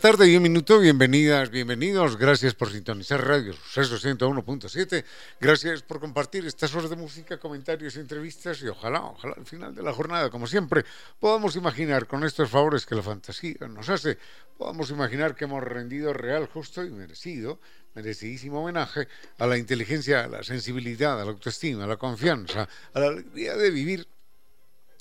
Tarde y un minuto, bienvenidas, bienvenidos, gracias por sintonizar Radio Suceso 101.7, gracias por compartir estas horas de música, comentarios, entrevistas y ojalá, ojalá al final de la jornada, como siempre, podamos imaginar con estos favores que la fantasía nos hace, podamos imaginar que hemos rendido real, justo y merecido, merecidísimo homenaje a la inteligencia, a la sensibilidad, a la autoestima, a la confianza, a la alegría de vivir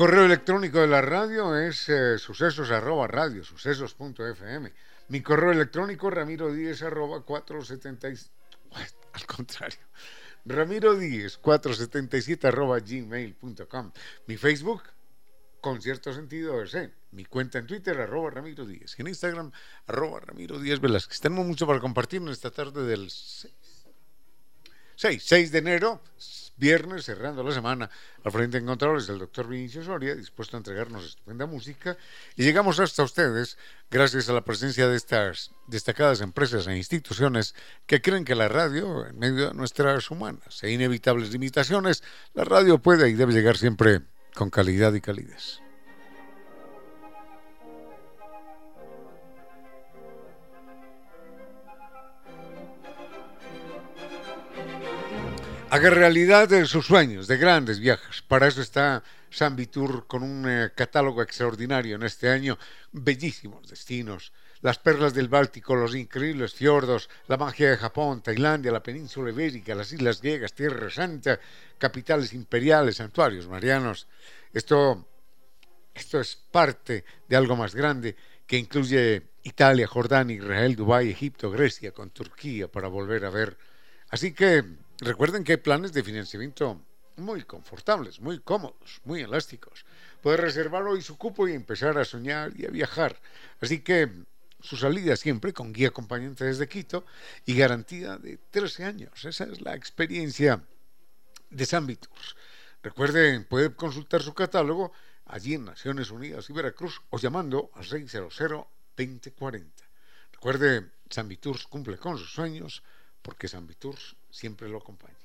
Correo electrónico de la radio es eh, sucesos arroba radio, sucesos.fm. Mi correo electrónico ramiro 10 arroba 476, al contrario, ramiro 10 477 arroba. Mi Facebook, con cierto sentido es eh, mi cuenta en Twitter, arroba ramiro 10. Y en Instagram, arroba ramiro 10 Velázquez. Tenemos mucho para compartir en esta tarde del 6, 6, 6 de enero viernes, cerrando la semana, al frente en controles del doctor Vinicio Soria, dispuesto a entregarnos estupenda música. Y llegamos hasta ustedes gracias a la presencia de estas destacadas empresas e instituciones que creen que la radio, en medio de nuestras humanas e inevitables limitaciones, la radio puede y debe llegar siempre con calidad y calidez. Haga realidad de sus sueños de grandes viajes. Para eso está San Vitur con un eh, catálogo extraordinario en este año, bellísimos destinos. Las perlas del Báltico, los increíbles fiordos, la magia de Japón, Tailandia, la península ibérica, las islas griegas, Tierra Santa, capitales imperiales, santuarios marianos. Esto, esto es parte de algo más grande que incluye Italia, Jordania, Israel, Dubái, Egipto, Grecia, con Turquía para volver a ver. Así que Recuerden que hay planes de financiamiento muy confortables, muy cómodos, muy elásticos. Puede reservar hoy su cupo y empezar a soñar y a viajar. Así que su salida siempre con guía acompañante desde Quito y garantía de 13 años. Esa es la experiencia de Tours. Recuerden, puede consultar su catálogo allí en Naciones Unidas y Veracruz o llamando al 600-2040. Recuerde, San Tours cumple con sus sueños porque San Viturs siempre lo acompaña.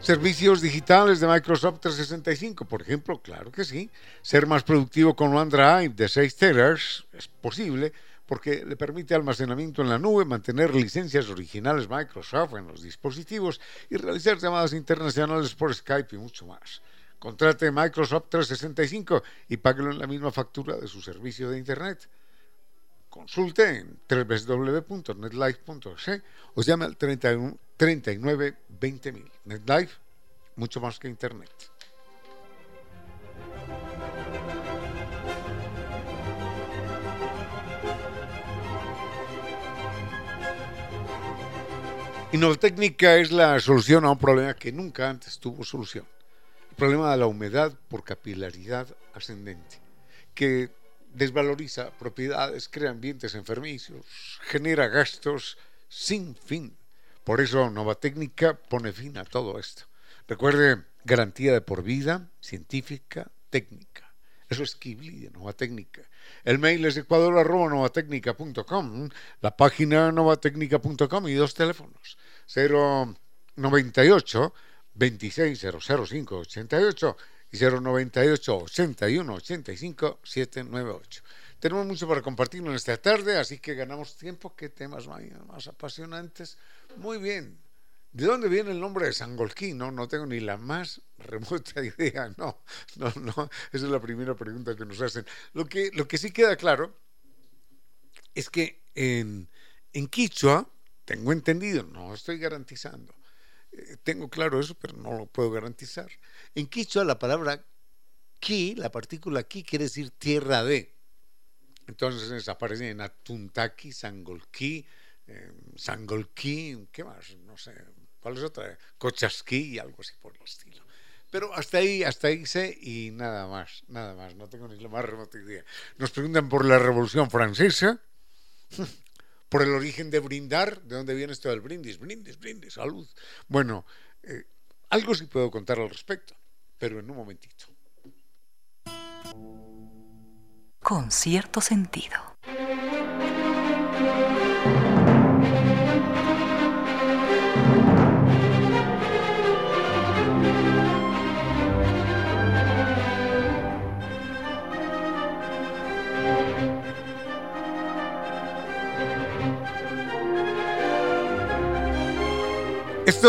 Servicios digitales de Microsoft 365, por ejemplo, claro que sí. Ser más productivo con OneDrive de 6 teras es posible porque le permite almacenamiento en la nube, mantener licencias originales Microsoft en los dispositivos y realizar llamadas internacionales por Skype y mucho más. Contrate Microsoft 365 y páguelo en la misma factura de su servicio de Internet. Consulte en www.netlife.es o llame al 31, 39 20.000. NetLife, mucho más que Internet. Innovatécnica es la solución a un problema que nunca antes tuvo solución. El problema de la humedad por capilaridad ascendente, que desvaloriza propiedades, crea ambientes enfermizos, genera gastos sin fin. Por eso Técnica pone fin a todo esto. Recuerde, garantía de por vida, científica, técnica. Eso es Kibli de Nova Técnica. El mail es ecuador.novatecnica.com, la página novatecnica.com y dos teléfonos. 098 2600588 y 098 81 85 798. Tenemos mucho para compartir en esta tarde, así que ganamos tiempo. ¿Qué temas más apasionantes? Muy bien. ¿De dónde viene el nombre de Sangolquí? No, no tengo ni la más remota idea. No, no, no. Esa es la primera pregunta que nos hacen. Lo que, lo que sí queda claro es que en, en Quichua, tengo entendido, no estoy garantizando, eh, tengo claro eso, pero no lo puedo garantizar. En Quichua la palabra ki, la partícula ki, quiere decir tierra de. Entonces aparece en Atuntaki, Sangolquí, eh, Sangolquí, ¿qué más? No sé, ¿cuál es otra? Cochasquí y algo así por el estilo. Pero hasta ahí, hasta ahí sé y nada más, nada más, no tengo ni la más remota idea. Nos preguntan por la Revolución Francesa, por el origen de brindar, ¿de dónde viene esto del brindis? Brindis, brindis, salud. Bueno, eh, algo sí puedo contar al respecto, pero en un momentito con cierto sentido.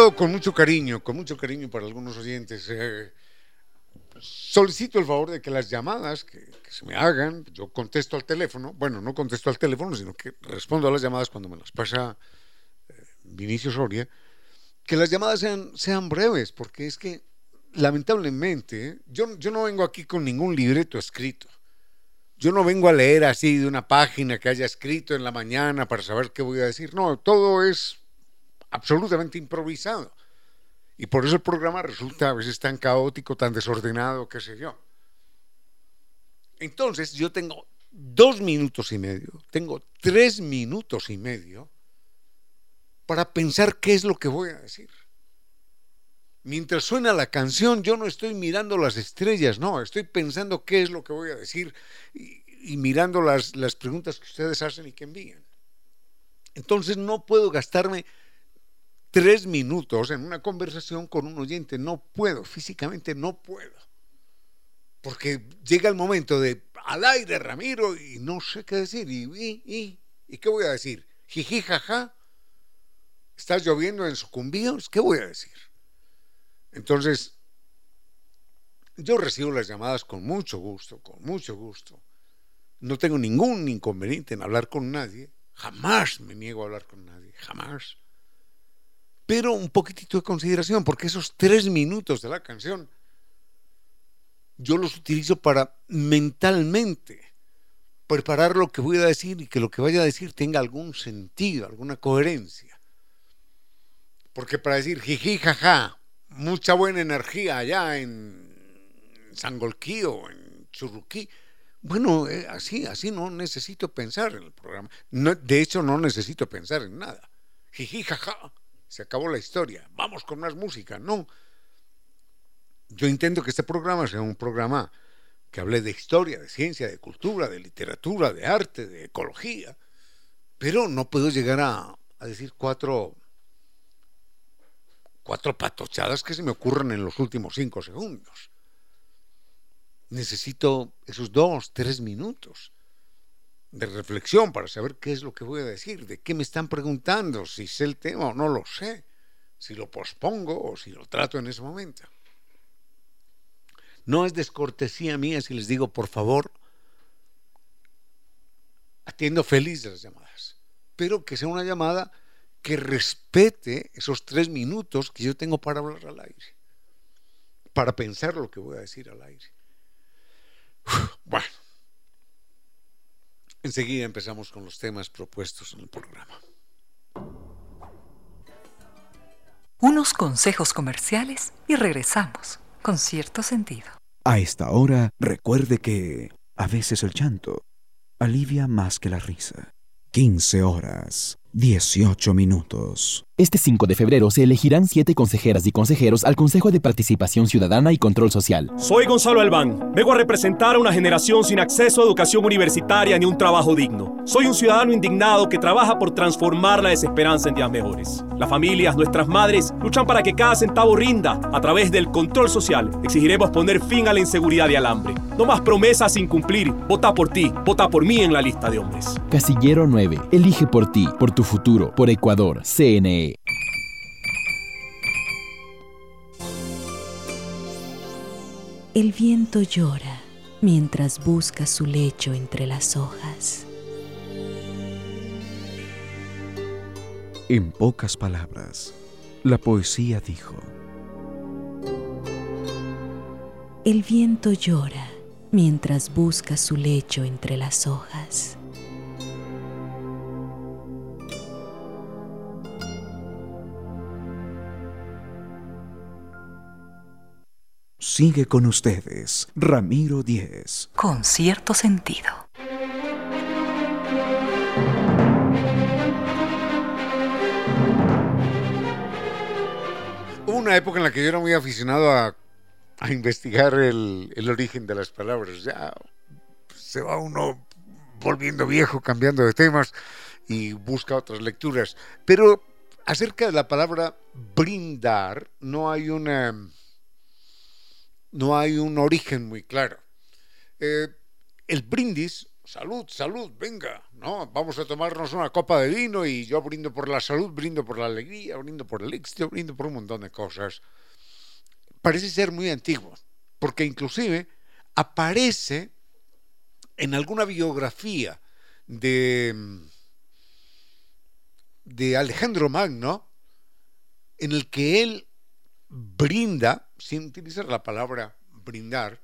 Con mucho cariño, con mucho cariño para algunos oyentes. Eh, solicito el favor de que las llamadas que, se me hagan, yo contesto al teléfono, bueno, no contesto al teléfono, sino que respondo a las llamadas cuando me las pasa eh, Vinicio Soria, que las llamadas sean, sean breves, porque es que lamentablemente yo, yo no vengo aquí con ningún libreto escrito. Yo no vengo a leer así de una página que haya escrito en la mañana para saber qué voy a decir. No, todo es absolutamente improvisado. Y por eso el programa resulta a veces tan caótico, tan desordenado, qué sé yo. Entonces yo tengo dos minutos y medio, tengo tres minutos y medio para pensar qué es lo que voy a decir. Mientras suena la canción, yo no estoy mirando las estrellas, no, estoy pensando qué es lo que voy a decir y, mirando las, las preguntas que ustedes hacen y que envían. Entonces no puedo gastarme tres minutos en una conversación con un oyente. No puedo, físicamente no puedo. Porque llega el momento de al aire, Ramiro, y no sé qué decir. ¿Y, y, y, qué voy a decir? Jiji, jaja. ¿Estás lloviendo en sucumbíos? ¿Qué voy a decir? Entonces, yo recibo las llamadas con mucho gusto, con mucho gusto. No tengo ningún inconveniente en hablar con nadie. Jamás me niego a hablar con nadie, jamás pero un poquitito de consideración, porque esos tres minutos de la canción yo los utilizo para mentalmente preparar lo que voy a decir y que lo que vaya a decir tenga algún sentido, alguna coherencia. Porque para decir jiji, jaja, mucha buena energía allá en Sangolquí o en Churruquí, bueno, eh, así, así no necesito pensar en el programa. de hecho, no necesito pensar en nada. Jiji, jaja se acabó la historia, vamos con más música. No. Yo intento que este programa sea un programa que hable de historia, de ciencia, de cultura, de literatura, de arte, de ecología, pero no puedo llegar a, decir cuatro, cuatro patochadas que se me ocurren en los últimos cinco segundos. Necesito esos dos, tres minutos de reflexión para saber qué es lo que voy a decir, de qué me están preguntando, si sé el tema o no lo sé, si lo pospongo o si lo trato en ese momento. No es descortesía mía si les digo, por favor, atiendo feliz las llamadas, pero que sea una llamada que respete esos tres minutos que yo tengo para hablar al aire, para pensar lo que voy a decir al aire. bueno. Enseguida empezamos con los temas propuestos en el programa. Unos consejos comerciales y regresamos con cierto sentido. A esta hora, recuerde que a veces el llanto alivia más que la risa. 15 horas, 18 minutos. Este 5 de febrero se elegirán siete consejeras y consejeros al Consejo de Participación Ciudadana y Control Social. Soy Gonzalo Albán. Vengo a representar a una generación sin acceso a educación universitaria ni un trabajo digno. Soy un ciudadano indignado que trabaja por transformar la desesperanza en días mejores. Las familias, nuestras madres, luchan para que cada centavo rinda. A través del control social exigiremos poner fin a la inseguridad y al hambre. No más promesas sin cumplir. Vota por ti, vota por mí en la lista de hombres. Casillero 9. Elige por ti, por tu futuro, por Ecuador, CNE. El viento llora mientras busca su lecho entre las hojas. En pocas palabras, la poesía dijo, El viento llora mientras busca su lecho entre las hojas. Sigue con ustedes, Ramiro Díez. Con cierto sentido. Hubo una época en la que yo era muy aficionado a, a investigar el, el origen de las palabras. Ya se va uno volviendo viejo, cambiando de temas y busca otras lecturas. Pero acerca de la palabra brindar, no hay una no hay un origen muy claro. Eh, el brindis, salud, salud, venga, ¿no? Vamos a tomarnos una copa de vino y yo brindo por la salud, brindo por la alegría, brindo por el éxito, brindo por un montón de cosas. Parece ser muy antiguo, porque inclusive aparece en alguna biografía de, de Alejandro Magno, en el que él brinda, sin utilizar la palabra brindar,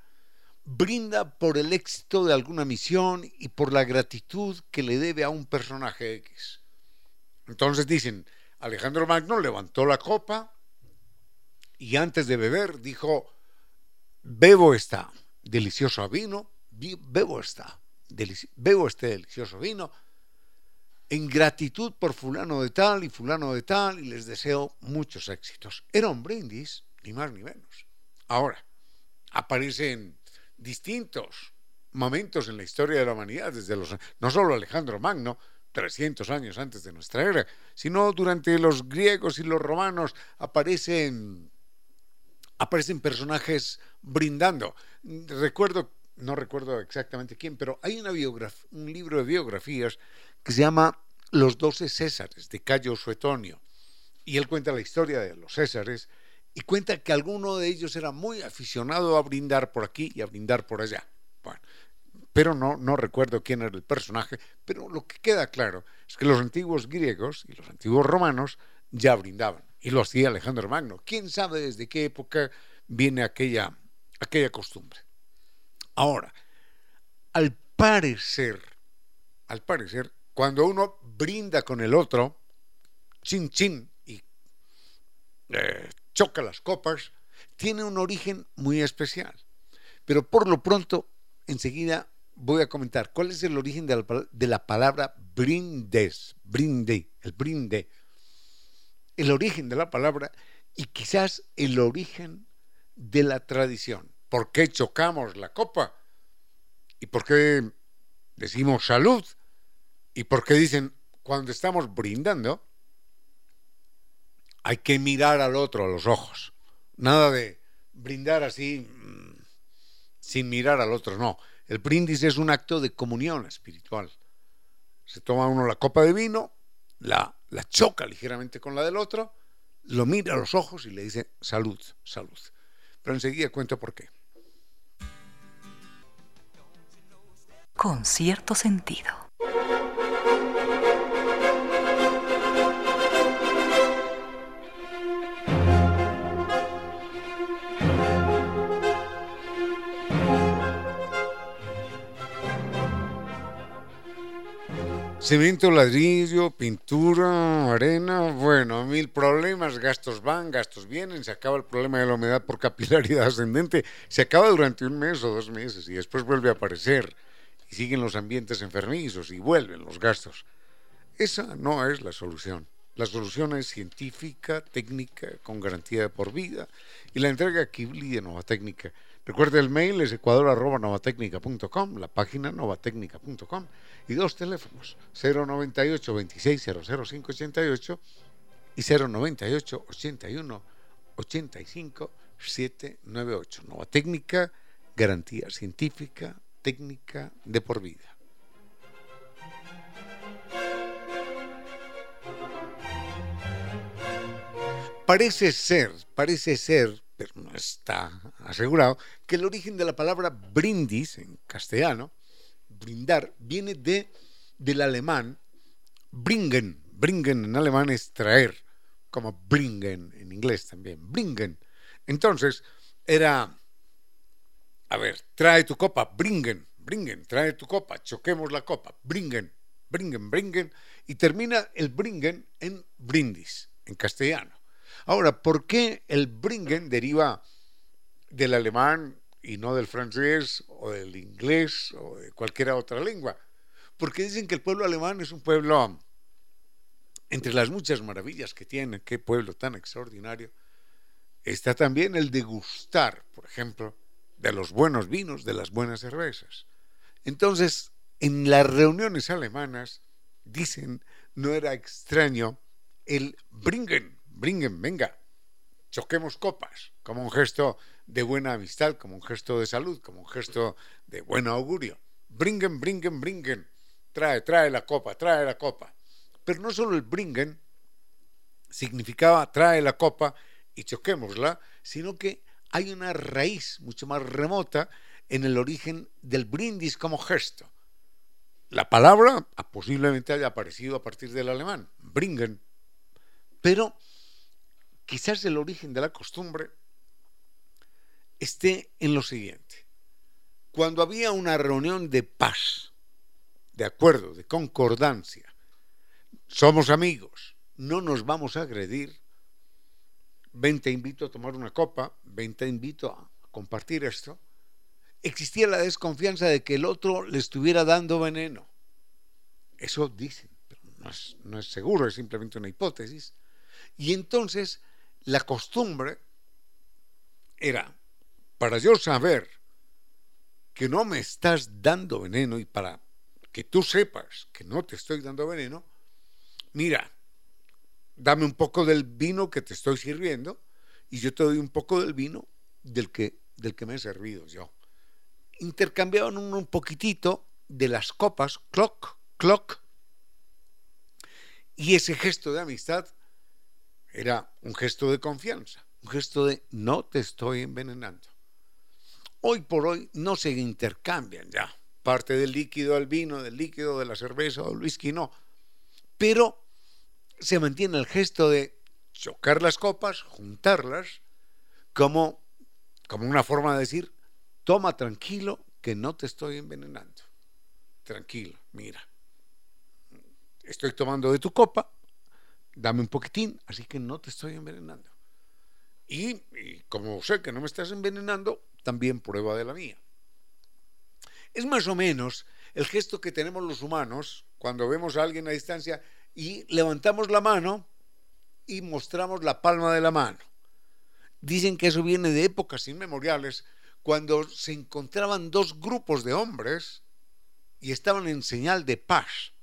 brinda por el éxito de alguna misión y por la gratitud que le debe a un personaje X. Entonces dicen, Alejandro Magno levantó la copa y antes de beber dijo, bebo esta delicioso vino, bebo esta, bebo este delicioso vino en gratitud por fulano de tal y fulano de tal y les deseo muchos éxitos. Era un brindis, ni más ni menos. Ahora, aparecen distintos momentos en la historia de la humanidad, desde los, no solo Alejandro Magno, 300 años antes de nuestra era, sino durante los griegos y los romanos aparecen, aparecen personajes brindando. Recuerdo, no recuerdo exactamente quién, pero hay una un libro de biografías que se llama Los doce Césares, de Cayo Suetonio. Y él cuenta la historia de los Césares y cuenta que alguno de ellos era muy aficionado a brindar por aquí y a brindar por allá. Bueno, pero no, no recuerdo quién era el personaje, pero lo que queda claro es que los antiguos griegos y los antiguos romanos ya brindaban, y lo hacía Alejandro Magno. ¿Quién sabe desde qué época viene aquella, aquella costumbre? Ahora, al parecer, al parecer, cuando uno brinda con el otro, chin chin, y eh, choca las copas, tiene un origen muy especial. Pero por lo pronto, enseguida voy a comentar cuál es el origen de la, de la palabra brindes, brinde, el brinde, el origen de la palabra y quizás el origen de la tradición. ¿Por qué chocamos la copa? ¿Y por qué decimos salud? ¿Y por qué dicen, cuando estamos brindando, hay que mirar al otro a los ojos? Nada de brindar así mm, sin mirar al otro, no. El brindis es un acto de comunión espiritual. Se toma uno la copa de vino, la, la choca ligeramente con la del otro, lo mira a los ojos y le dice salud, salud. Pero enseguida cuento por qué. Con cierto sentido. Cemento, ladrillo, pintura, arena, bueno, mil problemas, gastos van, gastos vienen, se acaba el problema de la humedad por capilaridad ascendente, se acaba durante un mes o dos meses y después vuelve a aparecer y siguen los ambientes enfermizos y vuelven los gastos. Esa no es la solución. La solución es científica, técnica, con garantía de por vida y la entrega Kibli de Nova Técnica. Recuerde el mail es ecuador.novatecnica.com, la página novatecnica.com y dos teléfonos 098 26 588 y 098 81 85 798. Nova Técnica, garantía científica, técnica de por vida. Parece ser, parece ser, pero no está asegurado, que el origen de la palabra brindis en castellano, brindar, viene de, del alemán bringen. Bringen en alemán es traer, como bringen en inglés también, bringen. Entonces, era, a ver, trae tu copa, bringen, bringen, trae tu copa, choquemos la copa, bringen, bringen, bringen, y termina el bringen en brindis, en castellano. Ahora, ¿por qué el bringen deriva del alemán y no del francés o del inglés o de cualquier otra lengua? Porque dicen que el pueblo alemán es un pueblo, entre las muchas maravillas que tiene, qué pueblo tan extraordinario, está también el degustar, por ejemplo, de los buenos vinos, de las buenas cervezas. Entonces, en las reuniones alemanas, dicen, no era extraño el bringen, bringen, venga, choquemos copas, como un gesto de buena amistad, como un gesto de salud, como un gesto de buen augurio. Bringen, bringen, bringen. Trae, trae la copa, trae la copa. Pero no solo el bringen significaba trae la copa y choquémosla, sino que hay una raíz mucho más remota en el origen del brindis como gesto. La palabra posiblemente haya aparecido a partir del alemán, bringen, pero quizás el origen de la costumbre esté en lo siguiente. Cuando había una reunión de paz, de acuerdo, de concordancia, somos amigos, no nos vamos a agredir, ven te invito a tomar una copa, ven te invito a compartir esto, existía la desconfianza de que el otro le estuviera dando veneno. Eso dicen, pero no es, no es seguro, es simplemente una hipótesis. Y entonces la costumbre era, para yo saber que no me estás dando veneno y para que tú sepas que no te estoy dando veneno, mira, dame un poco del vino que te estoy sirviendo y yo te doy un poco del vino del que, del que me he servido yo. Intercambiaban un, un poquitito de las copas, clock, clock, y ese gesto de amistad era un gesto de confianza, un gesto de no te estoy envenenando. Hoy por hoy no se intercambian ya parte del líquido al vino, del líquido de la cerveza o whisky, no. Pero se mantiene el gesto de chocar las copas, juntarlas, como, como una forma de decir, toma tranquilo que no te estoy envenenando. Tranquilo, mira. Estoy tomando de tu copa, dame un poquitín, así que no te estoy envenenando. Y, como sé que no me estás envenenando, también prueba de la mía. Es más o menos el gesto que tenemos los humanos cuando vemos a alguien a distancia y levantamos la mano y mostramos la palma de la mano. Dicen que eso viene de épocas inmemoriales, cuando se encontraban dos grupos de hombres y estaban en señal de paz,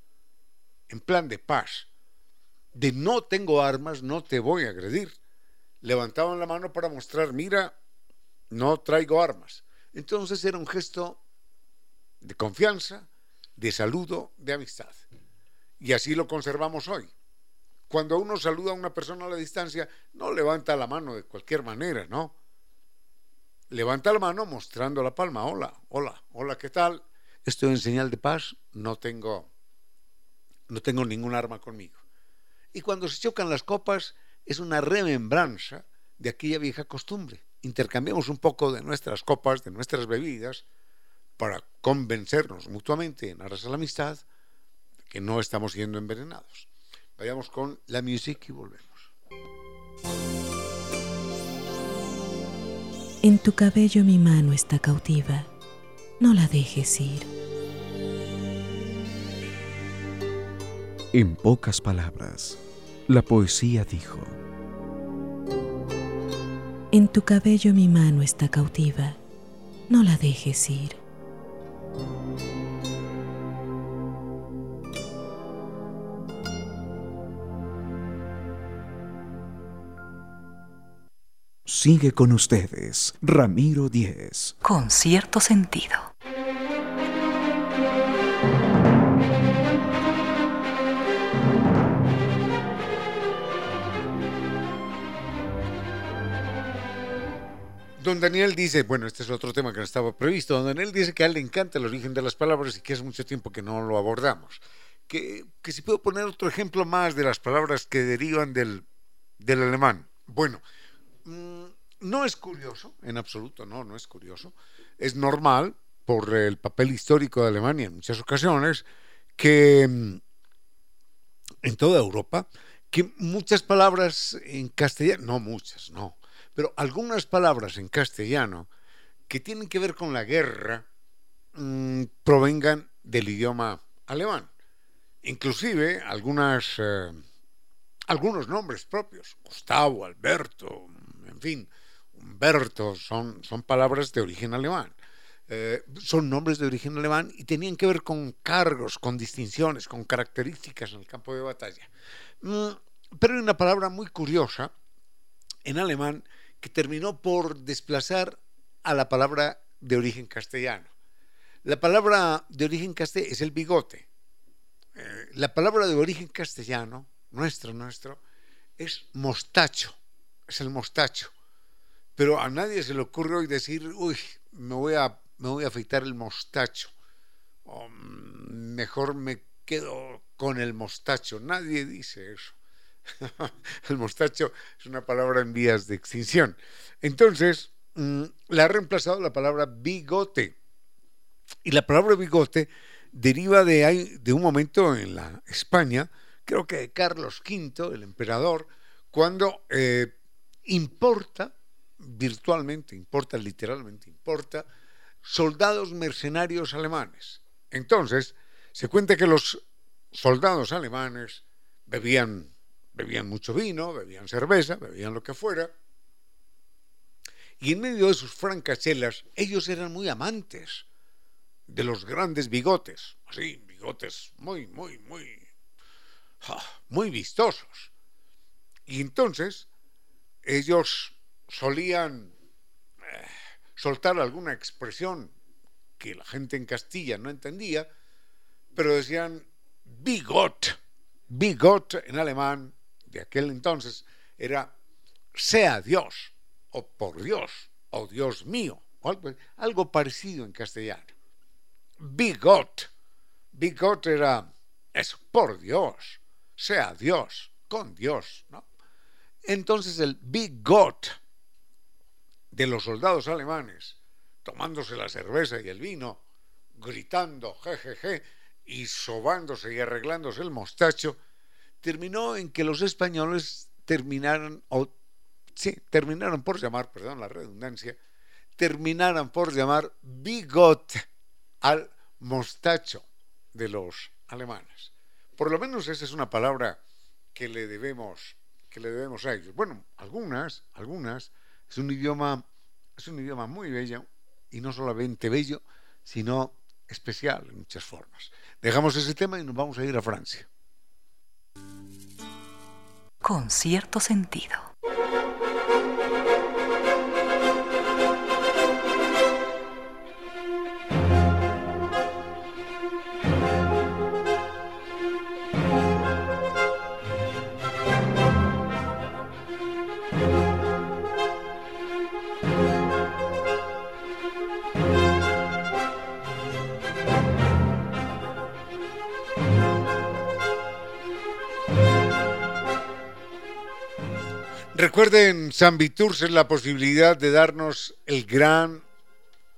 en plan de paz de no tengo armas, no te voy a agredir. Levantaban la mano para mostrar, mira, no traigo armas. Entonces era un gesto de confianza, de saludo, de amistad. Y así lo conservamos hoy. Cuando uno saluda a una persona a la distancia, no levanta la mano de cualquier manera, ¿no? Levanta la mano mostrando la palma. Hola, hola, hola, ¿qué tal? Estoy en señal de paz, no tengo, no tengo ningún arma conmigo. Y cuando se chocan las copas es una remembranza de aquella vieja costumbre. Intercambiamos un poco de nuestras copas, de nuestras bebidas, para convencernos mutuamente en aras a la amistad que no estamos siendo envenenados. Vayamos con la music y volvemos. En tu cabello mi mano está cautiva, no la dejes ir. En pocas palabras, la poesía dijo, En tu cabello mi mano está cautiva, no la dejes ir. sigue con ustedes, Ramiro Díez. Con cierto sentido. Don Daniel dice, bueno, este es otro tema que no estaba previsto, don Daniel dice que a él le encanta el origen de las palabras y que hace mucho tiempo que no lo abordamos. Que, que si puedo poner otro ejemplo más de las palabras que derivan del, del alemán. Bueno, mmm, no es curioso, en absoluto, no, no es curioso. Es normal, por el papel histórico de Alemania en muchas ocasiones, que mm, en toda Europa, que muchas palabras en castellano, no muchas, no, pero algunas palabras en castellano que tienen que ver con la guerra mmm, provengan del idioma alemán. Inclusive algunas, eh, algunos nombres propios, Gustavo, Alberto, en fin, Humberto, son, son palabras de origen alemán. Eh, son nombres de origen alemán y tenían que ver con cargos, con distinciones, con características en el campo de batalla. Mm, pero hay una palabra muy curiosa en alemán que terminó por desplazar a la palabra de origen castellano. La palabra de origen castellano es el bigote. Eh, la palabra de origen castellano, nuestro, nuestro, es mostacho, es el mostacho. Pero a nadie se le ocurre hoy decir, uy, me voy a, me voy a afeitar el mostacho. O mejor me quedo con el mostacho. Nadie dice eso. el mostacho es una palabra en vías de extinción. Entonces, mmm, la ha reemplazado la palabra bigote. Y la palabra bigote deriva de, de un momento en la España, creo que de Carlos V, el emperador, cuando eh, importa virtualmente, importa, literalmente importa, soldados mercenarios alemanes. Entonces, se cuenta que los soldados alemanes bebían, bebían mucho vino, bebían cerveza, bebían lo que fuera, y en medio de sus francachelas, ellos eran muy amantes de los grandes bigotes, así, bigotes muy, muy, muy, muy vistosos. Y entonces, ellos solían eh, soltar alguna expresión que la gente en Castilla no entendía, pero decían bigot. Bigot en alemán de aquel entonces era sea Dios, o por Dios, o Dios mío, o algo, parecido en castellano. Bigot. Bigot era eso, por Dios, sea Dios, con Dios, ¿no? Entonces el bigot de los soldados alemanes, tomándose la cerveza y el vino, gritando jejeje y sobándose y arreglándose el mostacho, terminó en que los españoles terminaron, o sí, terminaron por llamar, perdón la redundancia, terminaran por llamar bigot al mostacho de los alemanes. Por lo menos esa es una palabra que le debemos, que le debemos a ellos. Bueno, algunas, algunas es un idioma, es un idioma muy bello y no solamente bello, sino especial en muchas formas. Dejamos ese tema y nos vamos a ir a Francia. Con cierto sentido. Recuerden, San Viturs es la posibilidad de darnos el gran,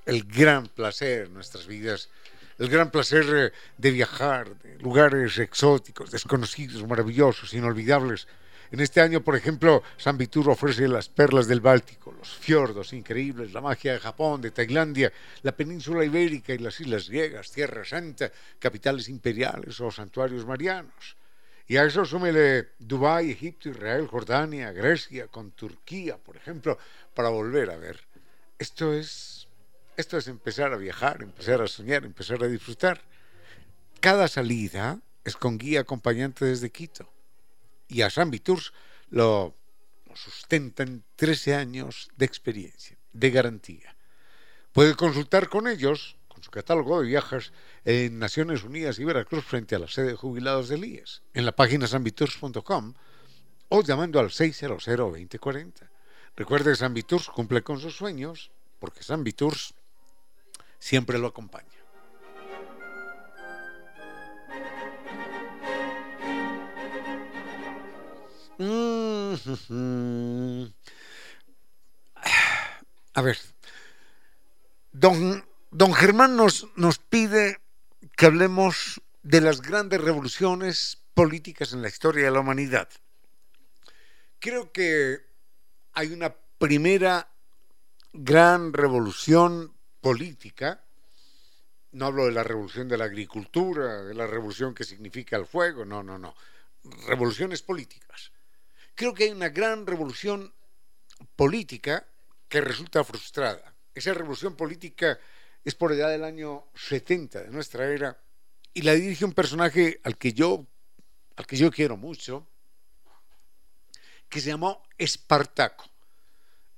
el gran placer en nuestras vidas, el gran placer de viajar, de lugares exóticos, desconocidos, maravillosos, inolvidables. En este año, por ejemplo, San Vitur ofrece las perlas del Báltico, los fiordos increíbles, la magia de Japón, de Tailandia, la península ibérica y las islas griegas, Tierra Santa, capitales imperiales o santuarios marianos. Y a eso súmele Dubái, Egipto, Israel, Jordania, Grecia, con Turquía, por ejemplo, para volver a ver. Esto es, esto es empezar a viajar, empezar a soñar, empezar a disfrutar. Cada salida es con guía acompañante desde Quito. Y a San Tours lo, lo sustentan 13 años de experiencia, de garantía. Puede consultar con ellos, con su catálogo de viajes, en Naciones Unidas y Veracruz frente a la sede de jubilados del IES, en la página sanvitours.com o llamando al 600-2040. Recuerde que San Viturs cumple con sus sueños porque San Viturs siempre lo acompaña. Mm-hmm. A ver, don, don Germán nos, nos pide que hablemos de las grandes revoluciones políticas en la historia de la humanidad. Creo que hay una primera gran revolución política, no hablo de la revolución de la agricultura, de la revolución que significa el fuego, no, no, no, revoluciones políticas. Creo que hay una gran revolución política que resulta frustrada. Esa revolución política es por allá del año 70 de nuestra era y la dirige un personaje al que yo, al que yo quiero mucho, que se llamó Espartaco.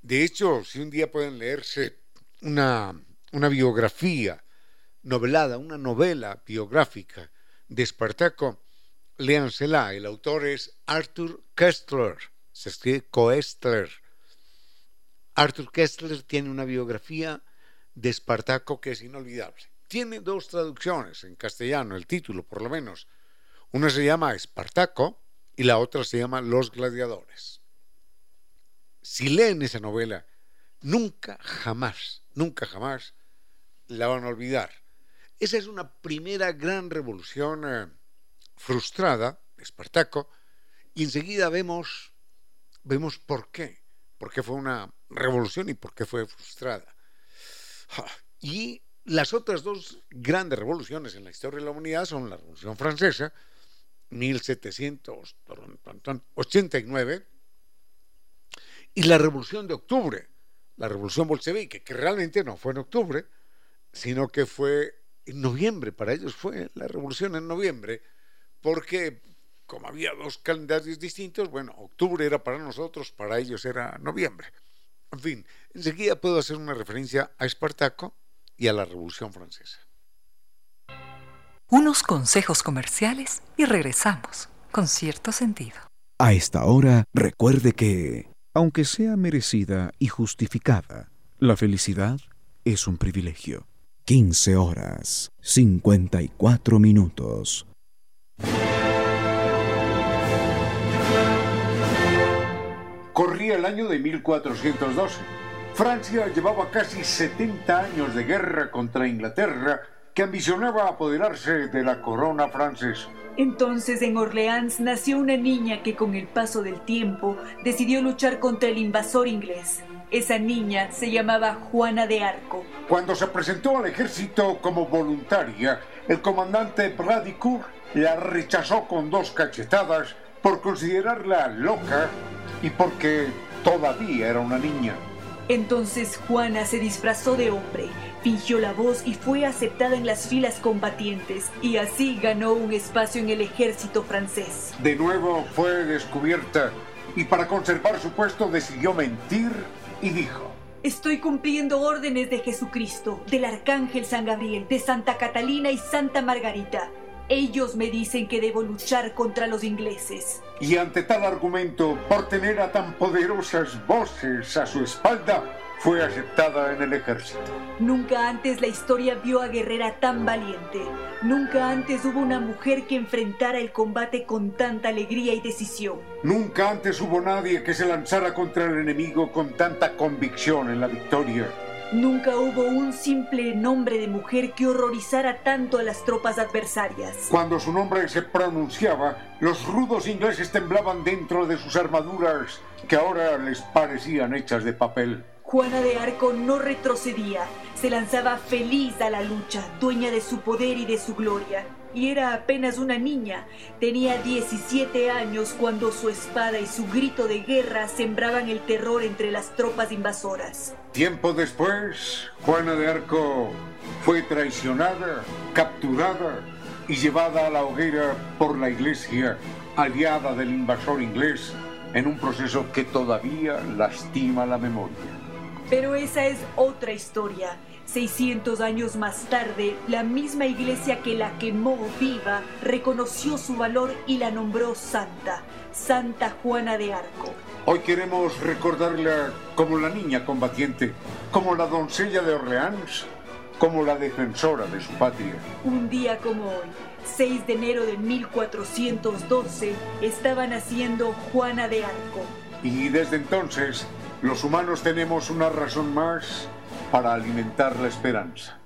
De hecho, si un día pueden leerse una, una biografía novelada, una novela biográfica de Espartaco, léansela. El autor es Arthur Kestler, se escribe Koestler. Arthur Kestler tiene una biografía de Espartaco que es inolvidable. Tiene dos traducciones en castellano, el título por lo menos. Una se llama Espartaco y la otra se llama Los Gladiadores. Si leen esa novela, nunca, jamás, nunca, jamás la van a olvidar. Esa es una primera gran revolución eh, frustrada Espartaco y enseguida vemos, vemos por qué, por qué fue una revolución y por qué fue frustrada. Y las otras dos grandes revoluciones en la historia de la humanidad son la Revolución Francesa, 1789, y la Revolución de Octubre, la Revolución Bolchevique, que realmente no fue en octubre, sino que fue en noviembre, para ellos fue la revolución en noviembre, porque como había dos calendarios distintos, bueno, octubre era para nosotros, para ellos era noviembre. En fin, enseguida puedo hacer una referencia a Espartaco y a la Revolución Francesa. Unos consejos comerciales y regresamos con cierto sentido. A esta hora, recuerde que, aunque sea merecida y justificada, la felicidad es un privilegio. 15 horas, 54 minutos. Corría el año de 1412. Francia llevaba casi 70 años de guerra contra Inglaterra que ambicionaba apoderarse de la corona francesa. Entonces en Orleans nació una niña que con el paso del tiempo decidió luchar contra el invasor inglés. Esa niña se llamaba Juana de Arco. Cuando se presentó al ejército como voluntaria, el comandante Bradicourt la rechazó con dos cachetadas por considerarla loca y porque todavía era una niña. Entonces Juana se disfrazó de hombre, fingió la voz y fue aceptada en las filas combatientes y así ganó un espacio en el ejército francés. De nuevo fue descubierta y para conservar su puesto decidió mentir y dijo, Estoy cumpliendo órdenes de Jesucristo, del Arcángel San Gabriel, de Santa Catalina y Santa Margarita. Ellos me dicen que debo luchar contra los ingleses. Y ante tal argumento, por tener a tan poderosas voces a su espalda, fue aceptada en el ejército. Nunca antes la historia vio a guerrera tan valiente. Nunca antes hubo una mujer que enfrentara el combate con tanta alegría y decisión. Nunca antes hubo nadie que se lanzara contra el enemigo con tanta convicción en la victoria. Nunca hubo un simple nombre de mujer que horrorizara tanto a las tropas adversarias. Cuando su nombre se pronunciaba, los rudos ingleses temblaban dentro de sus armaduras que ahora les parecían hechas de papel. Juana de Arco no retrocedía, se lanzaba feliz a la lucha, dueña de su poder y de su gloria. Y era apenas una niña, tenía 17 años cuando su espada y su grito de guerra sembraban el terror entre las tropas invasoras. Tiempo después, Juana de Arco fue traicionada, capturada y llevada a la hoguera por la iglesia, aliada del invasor inglés, en un proceso que todavía lastima la memoria. Pero esa es otra historia. 600 años más tarde, la misma iglesia que la quemó viva reconoció su valor y la nombró santa, Santa Juana de Arco. Hoy queremos recordarla como la niña combatiente, como la doncella de Orleans, como la defensora de su patria. Un día como hoy, 6 de enero de 1412, estaba naciendo Juana de Arco. Y desde entonces los humanos tenemos una razón más para alimentar la esperanza.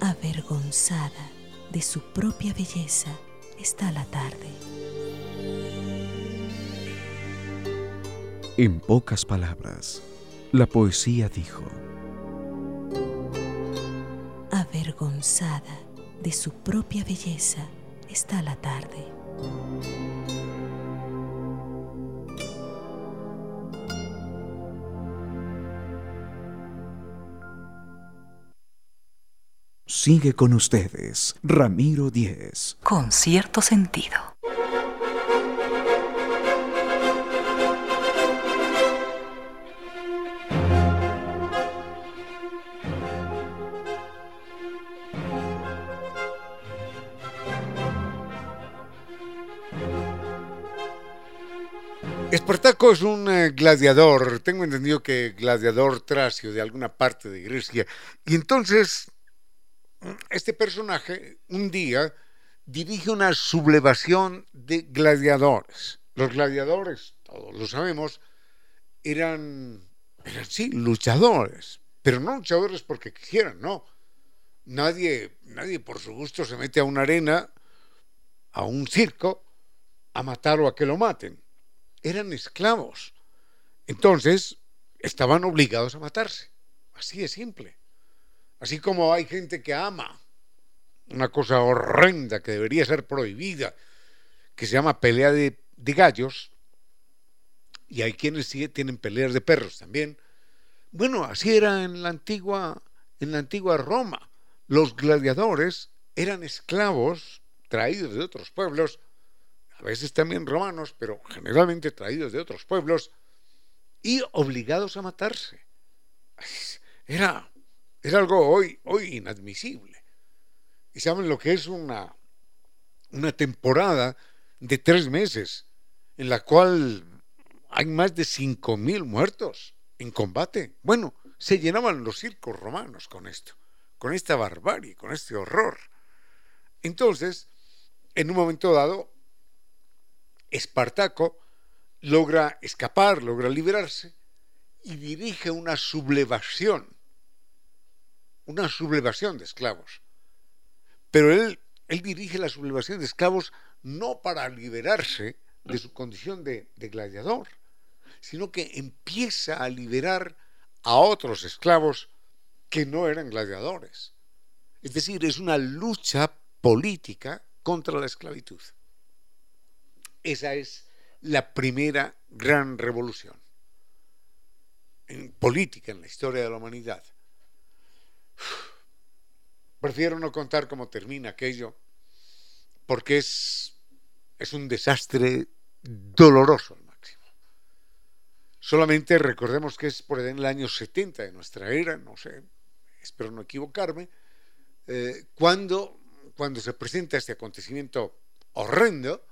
Avergonzada de su propia belleza está la tarde. En pocas palabras, la poesía dijo, avergonzada de su propia belleza está la tarde. Sigue con ustedes, Ramiro Díez. Con cierto sentido. Espartaco es un eh, gladiador, tengo entendido que gladiador tracio de alguna parte de Grecia. Y entonces, este personaje un día dirige una sublevación de gladiadores. Los gladiadores, todos lo sabemos, eran, eran sí, luchadores, pero no luchadores porque quisieran, no. Nadie, nadie por su gusto se mete a una arena, a un circo, a matar o a que lo maten eran esclavos. Entonces, estaban obligados a matarse. Así de simple. Así como hay gente que ama una cosa horrenda que debería ser prohibida, que se llama pelea de, gallos, y hay quienes tienen peleas de perros también. Bueno, así era en la antigua, en la antigua Roma. Los gladiadores eran esclavos traídos de otros pueblos a veces también romanos, pero generalmente traídos de otros pueblos, y obligados a matarse. Era, era algo hoy, hoy inadmisible. ¿Y saben lo que es una, una temporada de tres meses en la cual hay más de cinco mil muertos en combate? Bueno, se llenaban los circos romanos con esto, con esta barbarie, con este horror. Entonces, en un momento dado, Espartaco logra escapar, logra liberarse y dirige una sublevación, una sublevación de esclavos. Pero él, él dirige la sublevación de esclavos no para liberarse de su condición de, de gladiador, sino que empieza a liberar a otros esclavos que no eran gladiadores. Es decir, es una lucha política contra la esclavitud. Esa es la primera gran revolución en política en la historia de la humanidad. Prefiero no contar cómo termina aquello, porque es, es un desastre doloroso al máximo. Solamente recordemos que es por el año 70 de nuestra era, no sé, espero no equivocarme, eh, cuando, cuando se presenta este acontecimiento horrendo,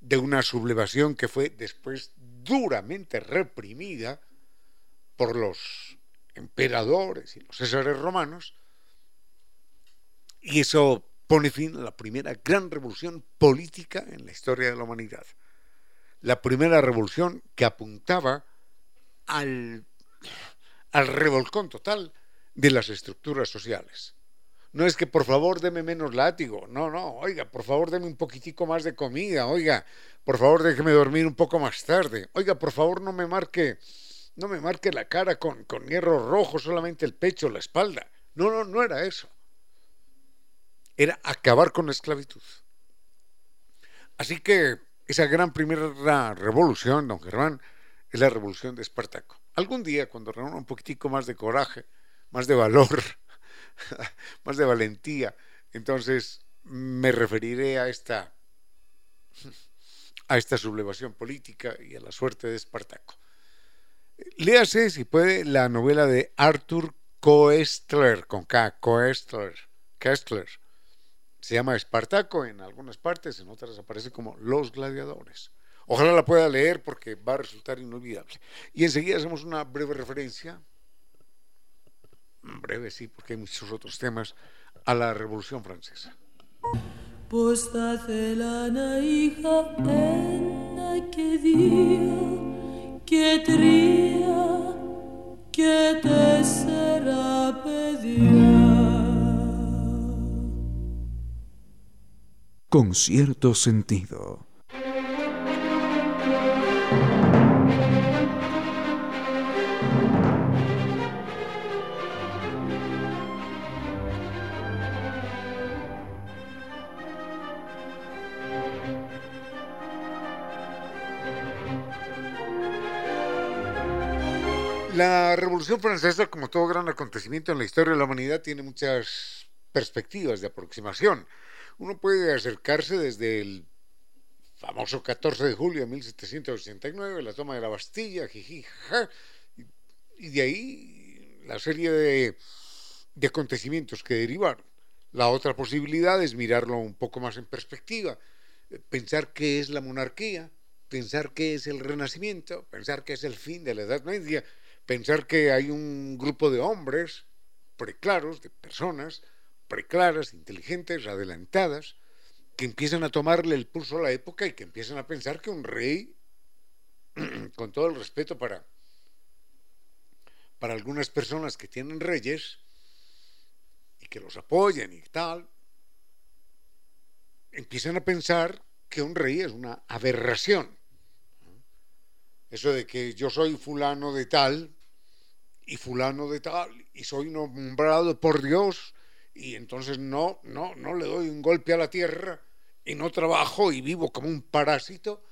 de una sublevación que fue después duramente reprimida por los emperadores y los césares romanos, y eso pone fin a la primera gran revolución política en la historia de la humanidad. La primera revolución que apuntaba al, al revolcón total de las estructuras sociales no es que por favor deme menos látigo, no, no, oiga, por favor deme un poquitico más de comida, oiga, por favor déjeme dormir un poco más tarde, oiga, por favor no me marque, no me marque la cara con, con hierro rojo, solamente el pecho, la espalda. No, no, no era eso. Era acabar con la esclavitud. Así que esa gran primera revolución, don Germán, es la revolución de Espartaco. Algún día, cuando reúna un poquitico más de coraje, más de valor, más de valentía, entonces me referiré a esta a esta sublevación política y a la suerte de Espartaco. Léase, si puede, la novela de Arthur Koestler, con K, Koestler, Kestler. Se llama Espartaco en algunas partes, en otras aparece como Los Gladiadores. Ojalá la pueda leer porque va a resultar inolvidable. Y enseguida hacemos una breve referencia, breve sí, porque hay muchos otros temas, a la Revolución Francesa. hija que día que tría que te será Con cierto sentido. La Revolución Francesa, como todo gran acontecimiento en la historia de la humanidad, tiene muchas perspectivas de aproximación. Uno puede acercarse desde el famoso 14 de julio de 1789, la toma de la Bastilla, jiji, y de ahí la serie de, de acontecimientos que derivaron. La otra posibilidad es mirarlo un poco más en perspectiva, pensar qué es la monarquía, pensar qué es el renacimiento, pensar qué es el fin de la Edad Media, pensar que hay un grupo de hombres preclaros, de personas preclaras, inteligentes, adelantadas, que empiezan a tomarle el pulso a la época y que empiezan a pensar que un rey, con todo el respeto para, para algunas personas que tienen reyes y que los apoyan y tal, empiezan a pensar que un rey es una aberración. Eso de que yo soy fulano de tal, y fulano de tal, y soy nombrado por Dios, y entonces no, no, no le doy un golpe a la tierra, y no trabajo y vivo como un parásito,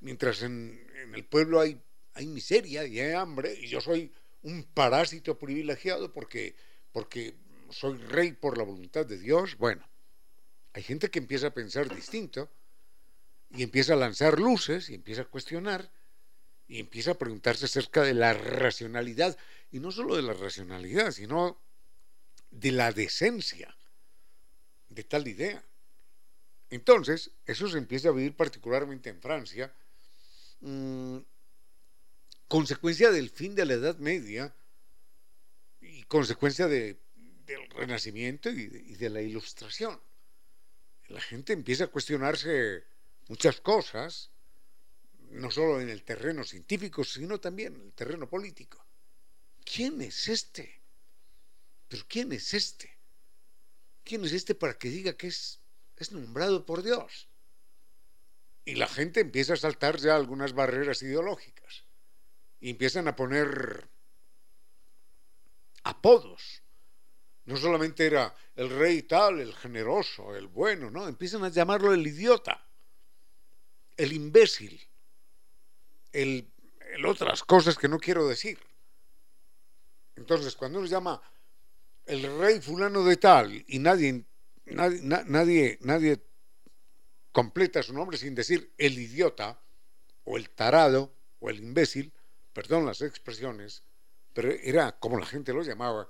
mientras en, el pueblo hay, hay miseria y hay hambre, y yo soy un parásito privilegiado porque, porque soy rey por la voluntad de Dios. Bueno, hay gente que empieza a pensar distinto, y empieza a lanzar luces, y empieza a cuestionar, y empieza a preguntarse acerca de la racionalidad y no solo de la racionalidad, sino de la decencia de tal idea. Entonces, eso se empieza a vivir particularmente en Francia, mm, consecuencia del fin de la Edad Media y consecuencia del Renacimiento y de la Ilustración. La gente empieza a cuestionarse muchas cosas, no solo en el terreno científico, sino también en el terreno político. ¿quién es este? Pero ¿quién es este? ¿Quién es este para que diga que es, es nombrado por Dios? Y la gente empieza a saltar ya algunas barreras ideológicas y empiezan a poner apodos. No solamente era el rey tal, el generoso, el bueno, no, empiezan a llamarlo el idiota, el imbécil, el, otras cosas que no quiero decir. Entonces, cuando uno llama el rey fulano de tal y nadie, nadie, nadie, completa su nombre sin decir el idiota o el tarado o el imbécil, perdón las expresiones, pero era como la gente lo llamaba.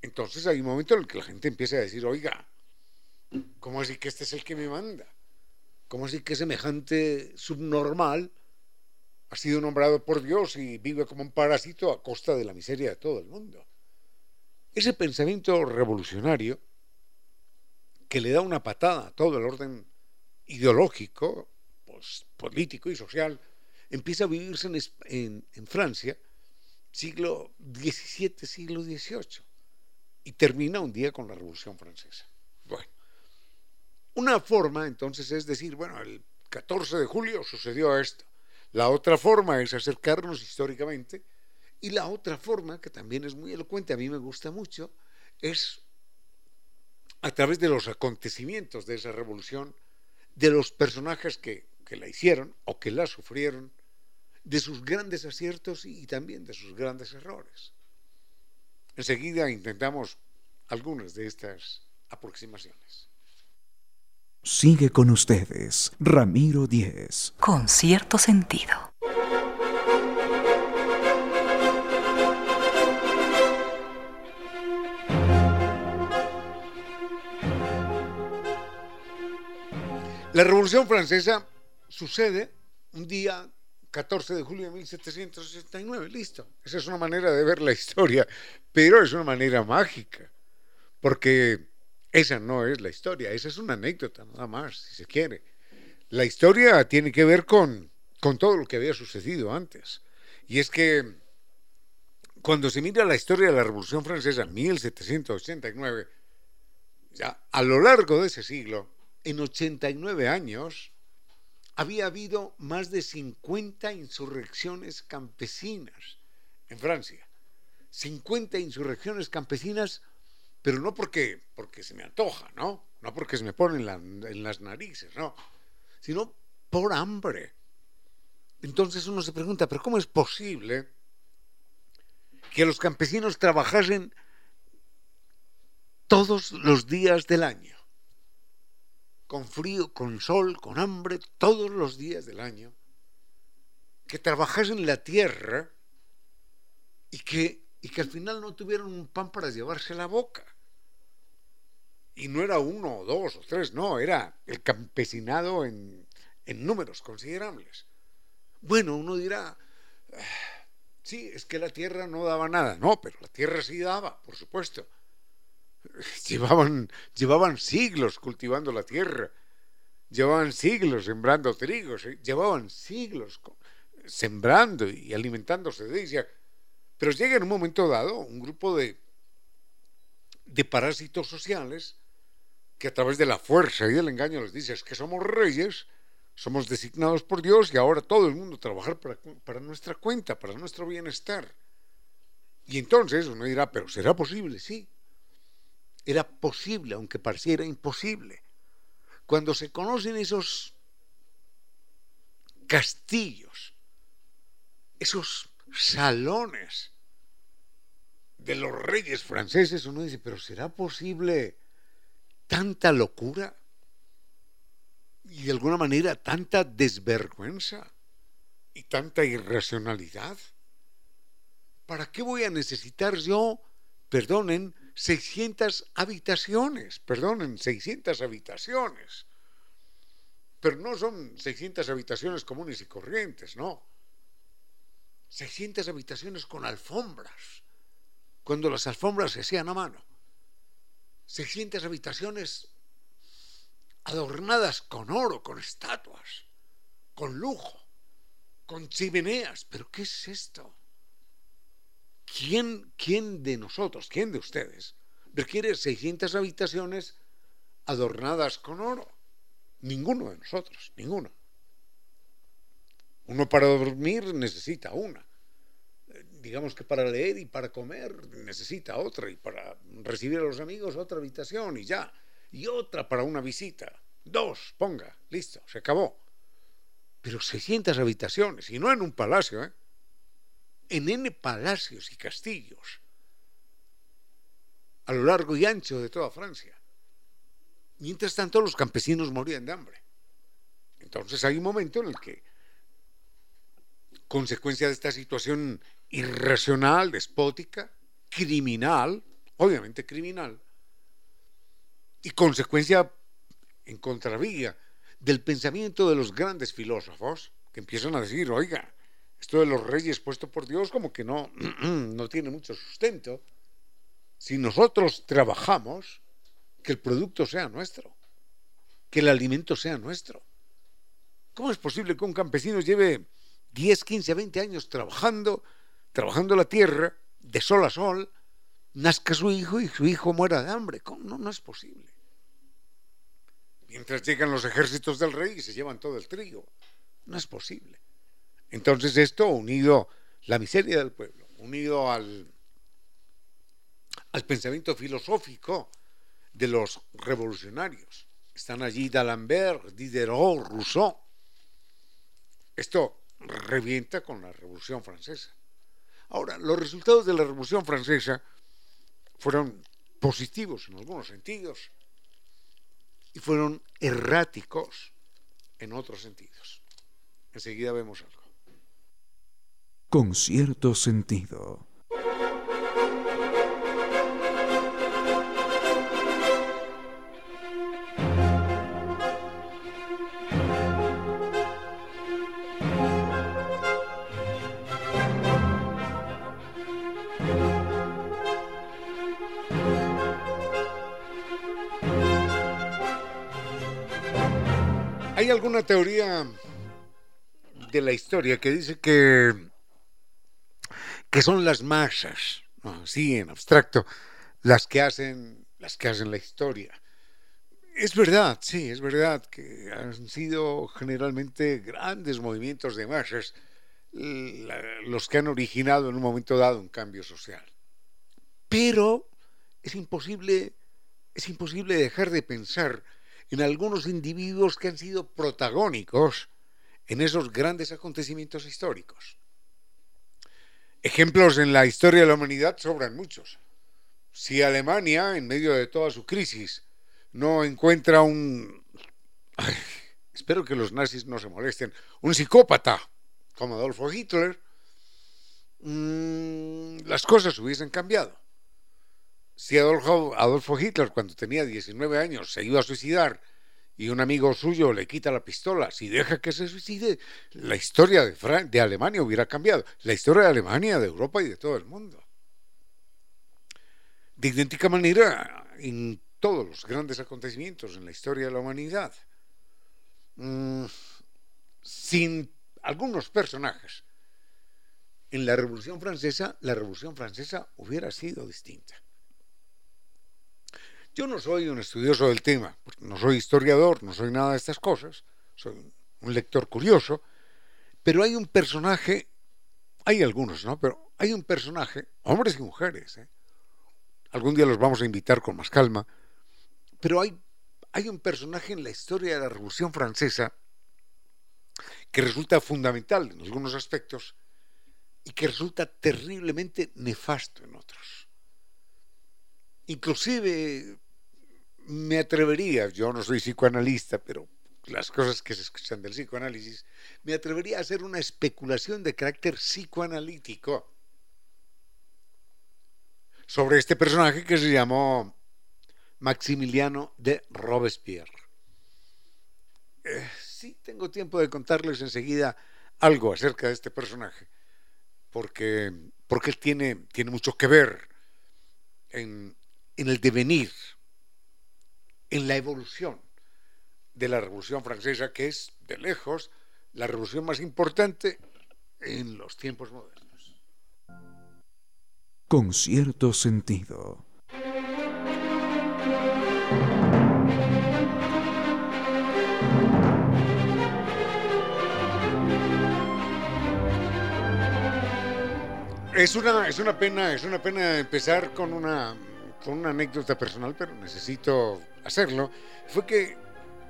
Entonces hay un momento en el que la gente empieza a decir, oiga, ¿cómo así que este es el que me manda? ¿Cómo así que semejante subnormal ha sido nombrado por Dios y vive como un parásito a costa de la miseria de todo el mundo. Ese pensamiento revolucionario que le da una patada a todo el orden ideológico, pues, político y social, empieza a vivirse en, Francia, siglo XVII, siglo XVIII. y termina un día con la Revolución Francesa. Bueno, una forma entonces es decir, bueno, el 14 de julio sucedió esto. La otra forma es acercarnos históricamente y la otra forma, que también es muy elocuente, a mí me gusta mucho, es a través de los acontecimientos de esa revolución, de los personajes que, que la hicieron o que la sufrieron, de sus grandes aciertos y también de sus grandes errores. Enseguida intentamos algunas de estas aproximaciones. Sigue con ustedes, Ramiro Díez. Con cierto sentido. La Revolución Francesa sucede un día 14 de julio de 1769, listo. Esa es una manera de ver la historia, pero es una manera mágica, porque esa no es la historia, esa es una anécdota nada más, si se quiere. La historia tiene que ver con, con todo lo que había sucedido antes. Y es que cuando se mira la historia de la Revolución Francesa, 1789, ya a lo largo de ese siglo, en 89 años, había habido más de 50 insurrecciones campesinas en Francia. 50 insurrecciones campesinas, pero no porque, porque se me antoja, ¿no? No porque se me ponen en las narices, no. Sino por hambre. Entonces uno se pregunta, ¿pero cómo es posible que los campesinos trabajasen todos los días del año? con frío, con sol, con hambre, todos los días del año, que trabajasen la tierra y que, y que al final no tuvieron un pan para llevarse la boca. Y no era uno o dos o tres, no, era el campesinado en, en números considerables. Bueno, uno dirá, ah, sí, es que la tierra no daba nada. No, pero la tierra sí daba, por supuesto. Llevaban, llevaban siglos cultivando la tierra, llevaban siglos sembrando trigo, llevaban siglos sembrando y alimentándose de ella. Pero llega en un momento dado un grupo de, de parásitos sociales que a través de la fuerza y del engaño les dice es que somos reyes, somos designados por Dios y ahora todo el mundo trabajar para, para nuestra cuenta, para nuestro bienestar. Y entonces uno dirá, pero ¿será posible? Sí era posible, aunque pareciera imposible. Cuando se conocen esos castillos, esos salones de los reyes franceses, uno dice, pero ¿será posible tanta locura? Y de alguna manera tanta desvergüenza y tanta irracionalidad. ¿Para qué voy a necesitar yo, perdonen, 600 habitaciones, perdonen, 600 habitaciones. Pero no son 600 habitaciones comunes y corrientes, no. 600 habitaciones con alfombras, cuando las alfombras se hacían a mano. 600 habitaciones adornadas con oro, con estatuas, con lujo, con chimeneas. ¿Pero qué es esto? ¿quién, ¿quién de nosotros, quién de ustedes requiere 600 habitaciones adornadas con oro? Ninguno de nosotros, ninguno. Uno para dormir necesita una. Digamos que para leer y para comer necesita otra y para recibir a los amigos otra habitación y ya. Y otra para una visita. Dos, ponga, listo, se acabó. Pero 600 habitaciones y no en un palacio, ¿eh? en N palacios y castillos a lo largo y ancho de toda Francia. Mientras tanto, los campesinos morían de hambre. Entonces hay un momento en el que, consecuencia de esta situación irracional, despótica, criminal, obviamente criminal, y consecuencia en contravía del pensamiento de los grandes filósofos que empiezan a decir, oiga, esto de los reyes puesto por Dios como que no, no tiene mucho sustento. Si nosotros trabajamos, que el producto sea nuestro, que el alimento sea nuestro. ¿Cómo es posible que un campesino lleve 10, 15, 20 años trabajando, trabajando la tierra, de sol a sol, nazca su hijo y su hijo muera de hambre. No, no es posible. Mientras llegan los ejércitos del rey y se llevan todo el trigo. No es posible. Entonces esto unido la miseria del pueblo, unido al, al pensamiento filosófico de los revolucionarios. Están allí D'Alembert, Diderot, Rousseau. Esto revienta con la Revolución Francesa. Ahora, los resultados de la Revolución Francesa fueron positivos en algunos sentidos y fueron erráticos en otros sentidos. Enseguida vemos algo. Con cierto sentido. Hay alguna teoría de la historia que dice que, que son las masas, así en abstracto, las que hacen las que hacen la historia. Es verdad, sí, es verdad que han sido generalmente grandes movimientos de masas los que han originado en un momento dado un cambio social. Pero es imposible, es imposible dejar de pensar en algunos individuos que han sido protagónicos en esos grandes acontecimientos históricos. Ejemplos en la historia de la humanidad sobran muchos. Si Alemania, en medio de toda su crisis, no encuentra un... espero que los nazis no se molesten, un psicópata como Adolfo Hitler, mmm, las cosas hubiesen cambiado si Adolfo, Adolfo Hitler cuando tenía 19 años se iba a suicidar y un amigo suyo le quita la pistola, si deja que se suicide, la historia de, de Alemania hubiera cambiado, la historia de Alemania, de Europa y de todo el mundo. De idéntica manera, en todos los grandes acontecimientos en la historia de la humanidad, mmm, sin algunos personajes, en la Revolución Francesa, la Revolución Francesa hubiera sido distinta. Yo no soy un estudioso del tema, no soy historiador, no soy nada de estas cosas, soy un lector curioso, pero hay un personaje, hay algunos, ¿no? Pero hay un personaje, hombres y mujeres, ¿eh? algún día los vamos a invitar con más calma, pero hay, hay un personaje en la historia de la Revolución Francesa que resulta fundamental en algunos aspectos y que resulta terriblemente nefasto en otros. Inclusive me atrevería, yo no soy psicoanalista, pero las cosas que se escuchan del psicoanálisis, me atrevería a hacer una especulación de carácter psicoanalítico sobre este personaje que se llamó Maximiliano de Robespierre. Eh, sí, tengo tiempo de contarles enseguida algo acerca de este personaje, porque, porque él tiene, tiene mucho que ver en, en el devenir en la evolución de la Revolución Francesa, que es de lejos la revolución más importante en los tiempos modernos. Con cierto sentido. Es una, es una pena, es una pena empezar con una con una anécdota personal, pero necesito hacerlo, fue que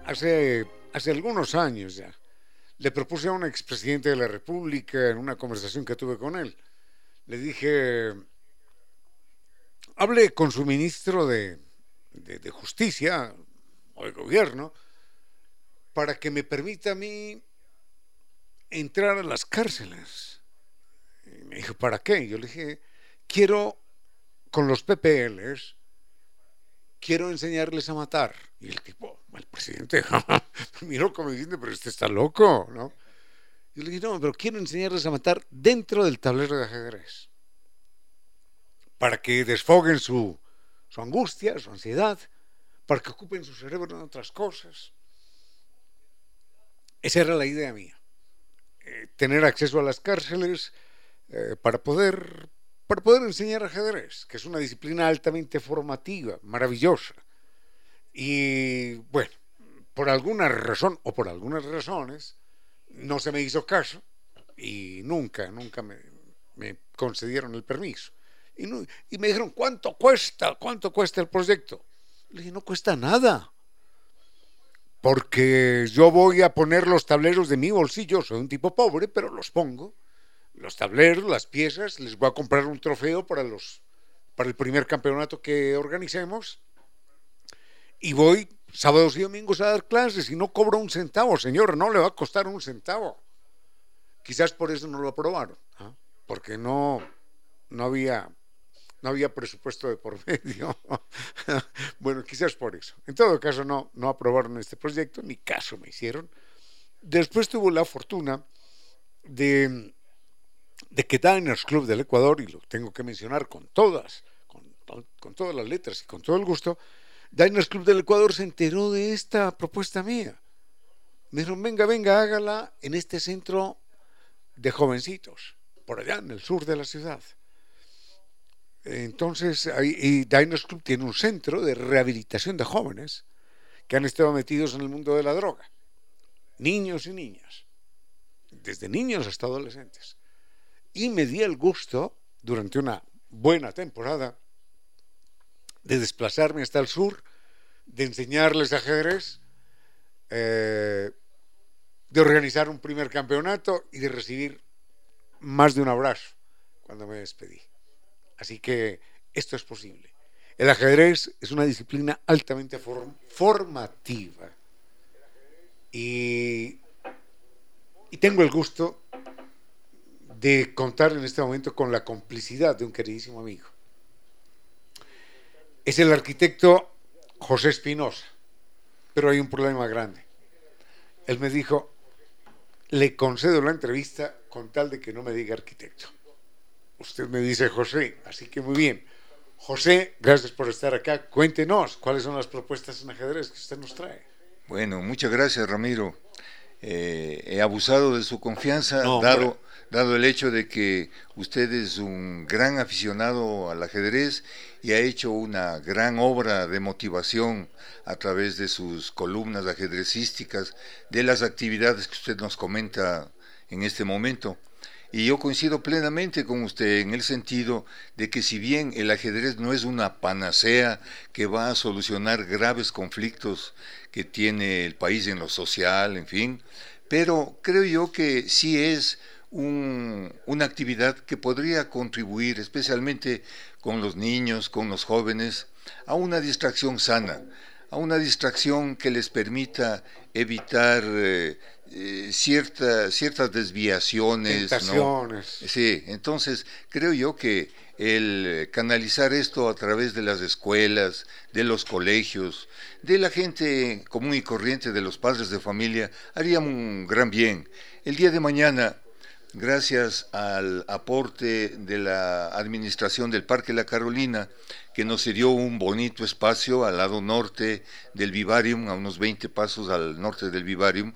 hace, hace algunos años ya le propuse a un expresidente de la República en una conversación que tuve con él, le dije, hable con su ministro de, de, Justicia o de Gobierno para que me permita a mí entrar a las cárceles. Y me dijo, ¿para qué? Yo le dije, quiero con los PPLs, quiero enseñarles a matar. Y el tipo, el presidente, miró como diciendo, pero este está loco, ¿no? Yo le dije, no, pero quiero enseñarles a matar dentro del tablero de ajedrez. Para que desfoguen su, su angustia, su ansiedad, para que ocupen su cerebro en otras cosas. Esa era la idea mía. Eh, tener acceso a las cárceles eh, para poder para poder enseñar ajedrez, que es una disciplina altamente formativa, maravillosa. Y bueno, por alguna razón o por algunas razones, no se me hizo caso y nunca, nunca me, concedieron el permiso. Y, y, me dijeron, ¿cuánto cuesta? ¿Cuánto cuesta el proyecto? Le dije, no cuesta nada. Porque yo voy a poner los tableros de mi bolsillo, soy un tipo pobre, pero los pongo. Los tableros, las piezas, les voy a comprar un trofeo para, los, para el primer campeonato que organicemos. Y voy sábados y domingos a dar clases y no cobro un centavo, señor, no le va a costar un centavo. Quizás por eso no lo aprobaron, ¿ah? porque no, no, había, no había presupuesto de por medio. bueno, quizás por eso. En todo caso, no, no aprobaron este proyecto, ni caso me hicieron. Después tuvo la fortuna de, de que Diners Club del Ecuador, y lo tengo que mencionar con todas, con, todas las letras y con todo el gusto, Diners Club del Ecuador se enteró de esta propuesta mía. Me dijeron, venga, venga, hágala en este centro de jovencitos, por allá en el sur de la ciudad. Entonces, y Diners Club tiene un centro de rehabilitación de jóvenes que han estado metidos en el mundo de la droga. Niños y niñas. Desde niños hasta adolescentes. Y me di el gusto, durante una buena temporada, de desplazarme hasta el sur, de enseñarles ajedrez, eh, de organizar un primer campeonato y de recibir más de un abrazo cuando me despedí. Así que esto es posible. El ajedrez es una disciplina altamente formativa y, y tengo el gusto de contar en este momento con la complicidad de un queridísimo amigo es el arquitecto José Espinosa, pero hay un problema grande. Él me dijo, le concedo la entrevista con tal de que no me diga arquitecto. Usted me dice José, así que muy bien. José, gracias por estar acá. Cuéntenos cuáles son las propuestas en ajedrez que usted nos trae. Bueno, muchas gracias Ramiro. Eh, he abusado de su confianza, dado, dado el hecho de que usted es un gran aficionado al ajedrez y ha hecho una gran obra de motivación a través de sus columnas ajedrecísticas, de las actividades que usted nos comenta en este momento. Y yo coincido plenamente con usted en el sentido de que si bien el ajedrez no es una panacea que va a solucionar graves conflictos que tiene el país en lo social, en fin, pero creo yo que sí es una actividad que podría contribuir, especialmente con los niños, con los jóvenes, a una distracción sana, a una distracción que les permita evitar eh, eh, ciertas desviaciones. Sí, entonces creo yo que el canalizar esto a través de las escuelas, de los colegios, de la gente común y corriente, de los padres de familia, haría un gran bien. El día de mañana gracias al aporte de la administración del Parque La Carolina, que nos dio un bonito espacio al lado norte del vivarium, a unos 20 pasos al norte del vivarium,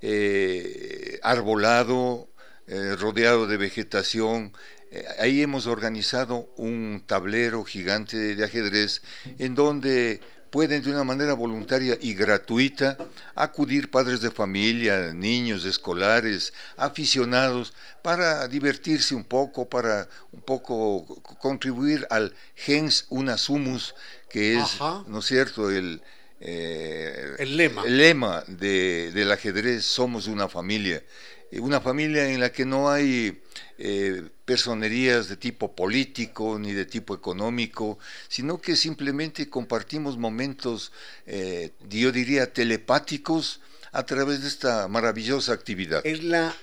eh, arbolado, eh, rodeado de vegetación. Eh, ahí hemos organizado un tablero gigante de ajedrez en donde pueden de una manera voluntaria y gratuita acudir padres de familia, niños, escolares, aficionados, para divertirse un poco, para un poco contribuir al gens una sumus, que es, ¿no es cierto?, el, eh, el lema, el lema de, del ajedrez, somos una familia, una familia en la que no hay eh, personerías de tipo político ni de tipo económico, sino que simplemente compartimos momentos, eh, yo diría, telepáticos a través de esta maravillosa actividad. Es la,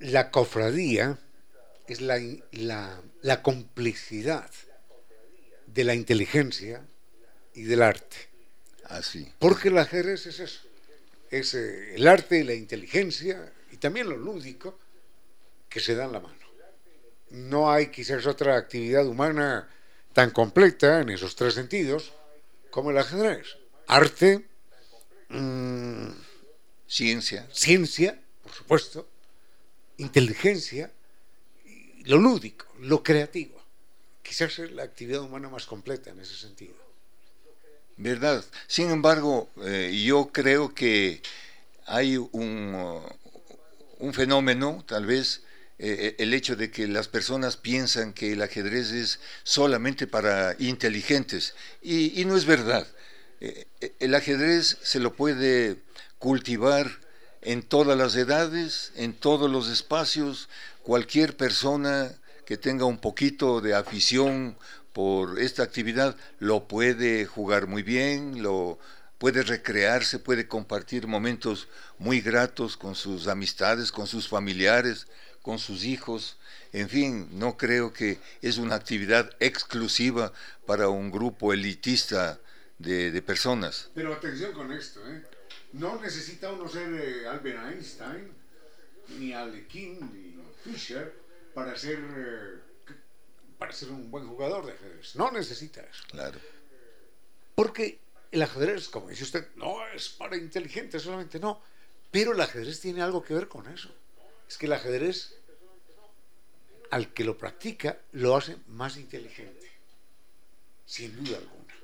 la cofradía, es la, la, complicidad de la inteligencia y del arte. Así. Porque el ajedrez es eso, es eh, el arte y la inteligencia y también lo lúdico que se dan la mano. No hay quizás otra actividad humana tan completa en esos tres sentidos como el ajedrez. Arte, mm, ciencia. Ciencia, por supuesto, inteligencia lo lúdico, lo creativo. Quizás es la actividad humana más completa en ese sentido. ¿Verdad? Sin embargo, eh, yo creo que hay un, uh, un fenómeno, tal vez, eh, el hecho de que las personas piensan que el ajedrez es solamente para inteligentes, y, y no es verdad. Eh, el ajedrez se lo puede cultivar en todas las edades, en todos los espacios, cualquier persona que tenga un poquito de afición por esta actividad lo puede jugar muy bien, lo puede recrearse, puede compartir momentos muy gratos con sus amistades, con sus familiares, con sus hijos. En fin, no creo que es una actividad exclusiva para un grupo elitista de, personas. Pero atención con esto, ¿eh? no necesita uno ser eh, Albert Einstein, ni Alekin, ni Fischer para ser, eh, para ser un buen jugador de ajedrez. No necesita eso. Claro. Porque el ajedrez, como dice usted, no es para inteligentes solamente, no. Pero el ajedrez tiene algo que ver con eso. Es que el ajedrez, al que lo practica, lo hace más inteligente. Sin duda alguna.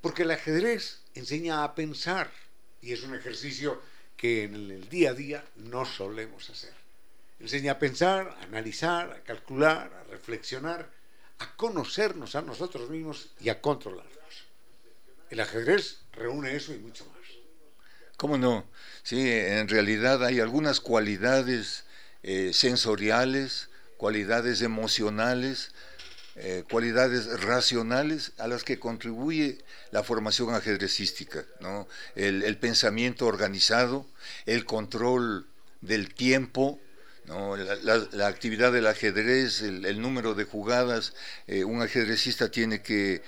Porque el ajedrez enseña a pensar y es un ejercicio que en el día a día no solemos hacer. Enseña a pensar, a analizar, a calcular, a reflexionar, a conocernos a nosotros mismos y a controlarnos. El ajedrez reúne eso y mucho más. ¿Cómo no? Sí, en realidad hay algunas cualidades eh, sensoriales, cualidades emocionales, eh, cualidades racionales a las que contribuye la formación ajedrecística, ¿no? el, pensamiento organizado, el control del tiempo, ¿no? La, actividad del ajedrez, el, número de jugadas, eh, un ajedrecista tiene que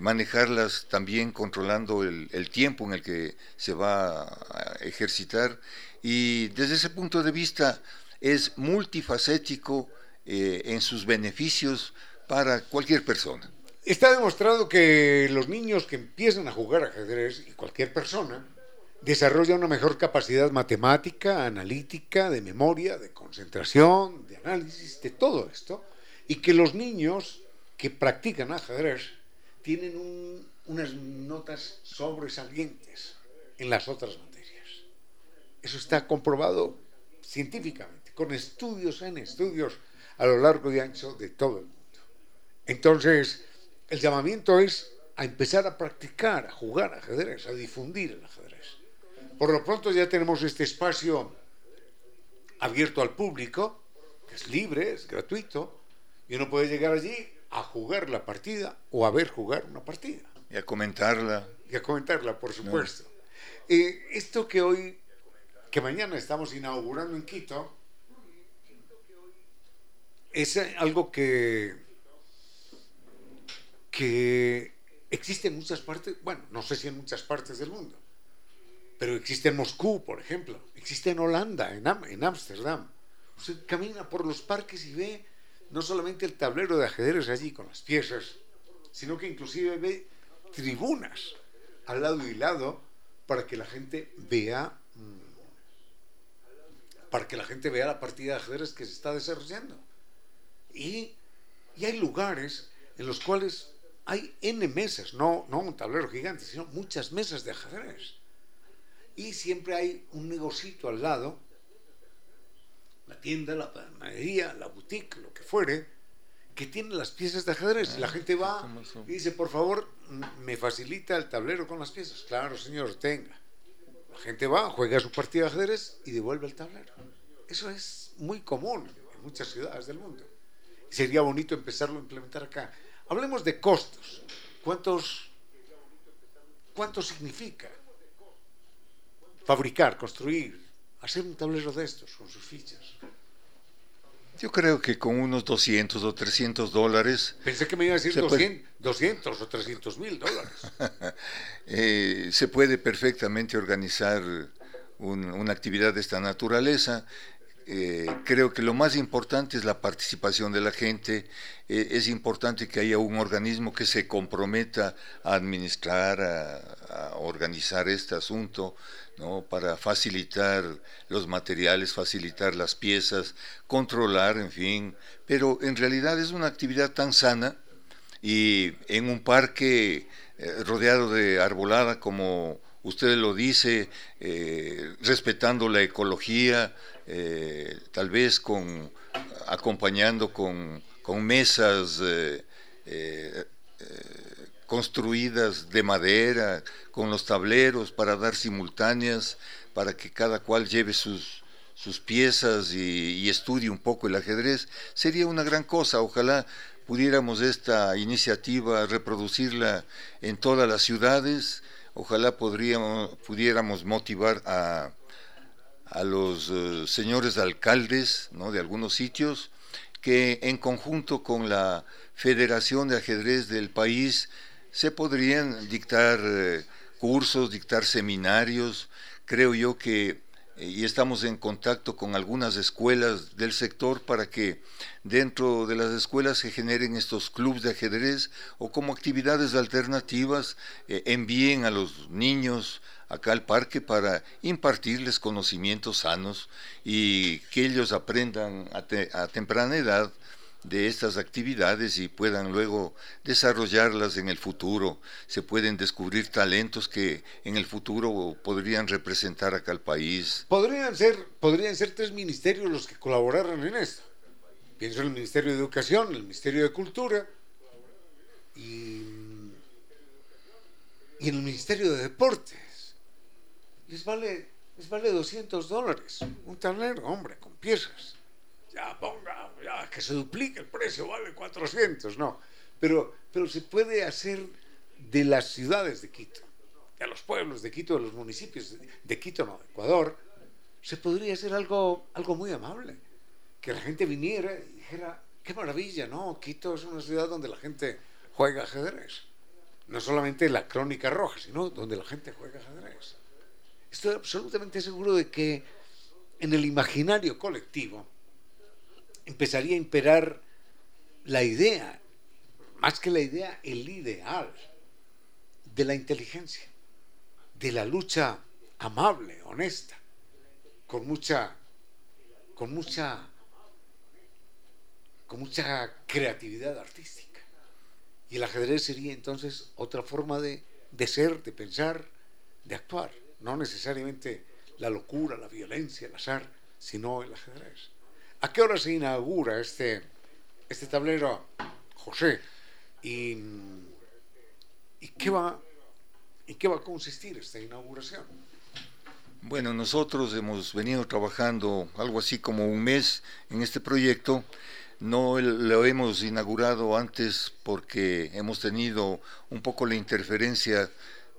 manejarlas también controlando el, tiempo en el que se va a ejercitar y desde ese punto de vista es multifacético en sus beneficios para cualquier persona. Está demostrado que los niños que empiezan a jugar ajedrez, y cualquier persona, desarrollan una mejor capacidad matemática, analítica, de memoria, de concentración, de análisis, de todo esto, y que los niños que practican ajedrez tienen unas notas sobresalientes en las otras materias. Eso está comprobado científicamente, con estudios en estudios a lo largo y ancho de todo el mundo. Entonces, el llamamiento es a empezar a practicar, a jugar ajedrez, a difundir el ajedrez. Por lo pronto ya tenemos este espacio abierto al público, que es libre, es gratuito, y uno puede llegar allí a jugar la partida o a ver jugar una partida. Y a comentarla. Y a comentarla, por supuesto. Eh, esto que hoy, que mañana estamos inaugurando en Quito, es algo que que existe en muchas partes, bueno, no sé si en muchas partes del mundo, pero existe en Moscú, por ejemplo, existe en Holanda, en Ámsterdam. Usted camina por los parques y ve no solamente el tablero de ajedrez allí con las piezas, sino que inclusive ve tribunas al lado y lado para que la gente vea mm, para que la gente vea la partida de ajedrez que se está desarrollando. Y, y hay lugares en los cuales hay N mesas, no, no un tablero gigante, sino muchas mesas de ajedrez. Y siempre hay un negocito al lado, la tienda, la panadería, la boutique, lo que fuere, que tiene las piezas de ajedrez. y la ah, gente va y dice, por favor, me facilita el tablero con las piezas. Claro, señor, tenga. La gente va, juega su partida de ajedrez y devuelve el tablero. Eso es muy común en muchas ciudades del mundo. Sería bonito empezarlo a implementar acá. Hablemos de costos. ¿Cuántos, ¿Cuánto significa fabricar, construir, hacer un tablero de estos con sus fichas? Yo creo que con unos 200 o 300 dólares... Pensé que me iba a decir 200, o 300 mil dólares. Eh, se puede perfectamente organizar una actividad de esta naturaleza eh, creo que lo más importante es la participación de la gente. Eh, es importante que haya un organismo que se comprometa a administrar, a, organizar este asunto, ¿no? para facilitar los materiales, facilitar las piezas, controlar, en fin. Pero en realidad es una actividad tan sana y en un parque eh, rodeado de arbolada como usted lo dice, respetando la ecología, eh, tal vez con, acompañando con, mesas eh, eh, construidas de madera, con los tableros para dar simultáneas, para que cada cual lleve sus, piezas y, estudie un poco el ajedrez, sería una gran cosa. Ojalá pudiéramos esta iniciativa reproducirla en todas las ciudades, ojalá pudiéramos motivar a, a los eh, señores alcaldes de algunos sitios que en conjunto con la Federación de Ajedrez del país se podrían dictar eh, cursos, dictar seminarios. Creo yo que y estamos en contacto con algunas escuelas del sector para que dentro de las escuelas se generen estos clubes de ajedrez o como actividades alternativas eh, envíen a los niños acá al parque para impartirles conocimientos sanos y que ellos aprendan a, a temprana edad de estas actividades y puedan luego desarrollarlas en el futuro. Se pueden descubrir talentos que en el futuro podrían representar acá al país. Podrían ser, podrían ser tres ministerios los que colaboraran en esto. Pienso en el Ministerio de Educación, el Ministerio de Cultura y, y el Ministerio de Deportes. Les vale, les vale 200 dólares un tablero, hombre, con piezas ya ponga, ya que se duplique el precio, vale 400, no. Pero, pero se puede hacer de las ciudades de Quito, de los pueblos de Quito, de los municipios de, Quito, no, de Ecuador, se podría hacer algo, algo muy amable. Que la gente viniera y dijera, qué maravilla, ¿no? Quito es una ciudad donde la gente juega ajedrez. No solamente la crónica roja, sino donde la gente juega ajedrez. Estoy absolutamente seguro de que en el imaginario colectivo, empezaría a imperar la idea, más que la idea, el ideal de la inteligencia, de la lucha amable, honesta, con mucha, con mucha, con mucha creatividad artística. Y el ajedrez sería entonces otra forma de, de ser, de pensar, de actuar, no necesariamente la locura, la violencia, el azar, sino el ajedrez. ¿A qué hora se inaugura este, este tablero, José? ¿Y, qué va, ¿Y qué va a consistir esta inauguración? Bueno, nosotros hemos venido trabajando algo así como un mes en este proyecto. No lo hemos inaugurado antes porque hemos tenido un poco la interferencia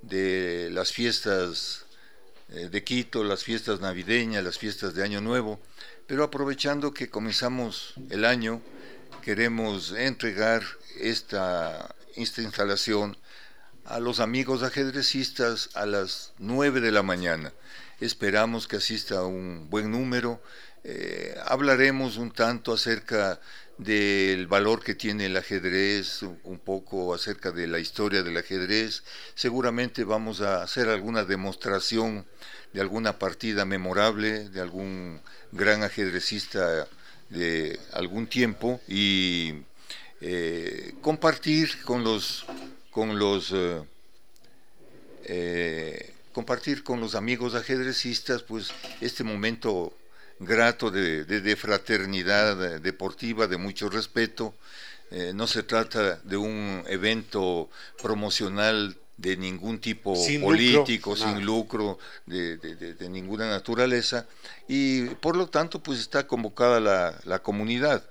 de las fiestas de Quito, las fiestas navideñas, las fiestas de Año Nuevo. Pero aprovechando que comenzamos el año, queremos entregar esta, esta instalación a los amigos ajedrecistas a las 9 de la mañana. Esperamos que asista un buen número. Eh, hablaremos un tanto acerca del valor que tiene el ajedrez, un poco acerca de la historia del ajedrez. Seguramente vamos a hacer alguna demostración de alguna partida memorable, de algún gran ajedrecista de algún tiempo y eh, compartir con los con los eh, eh, compartir con los amigos ajedrecistas pues este momento grato de, de fraternidad deportiva de mucho respeto no se trata de un evento promocional de ningún tipo político, sin lucro, de, ninguna naturaleza, y por lo tanto pues está convocada la, comunidad.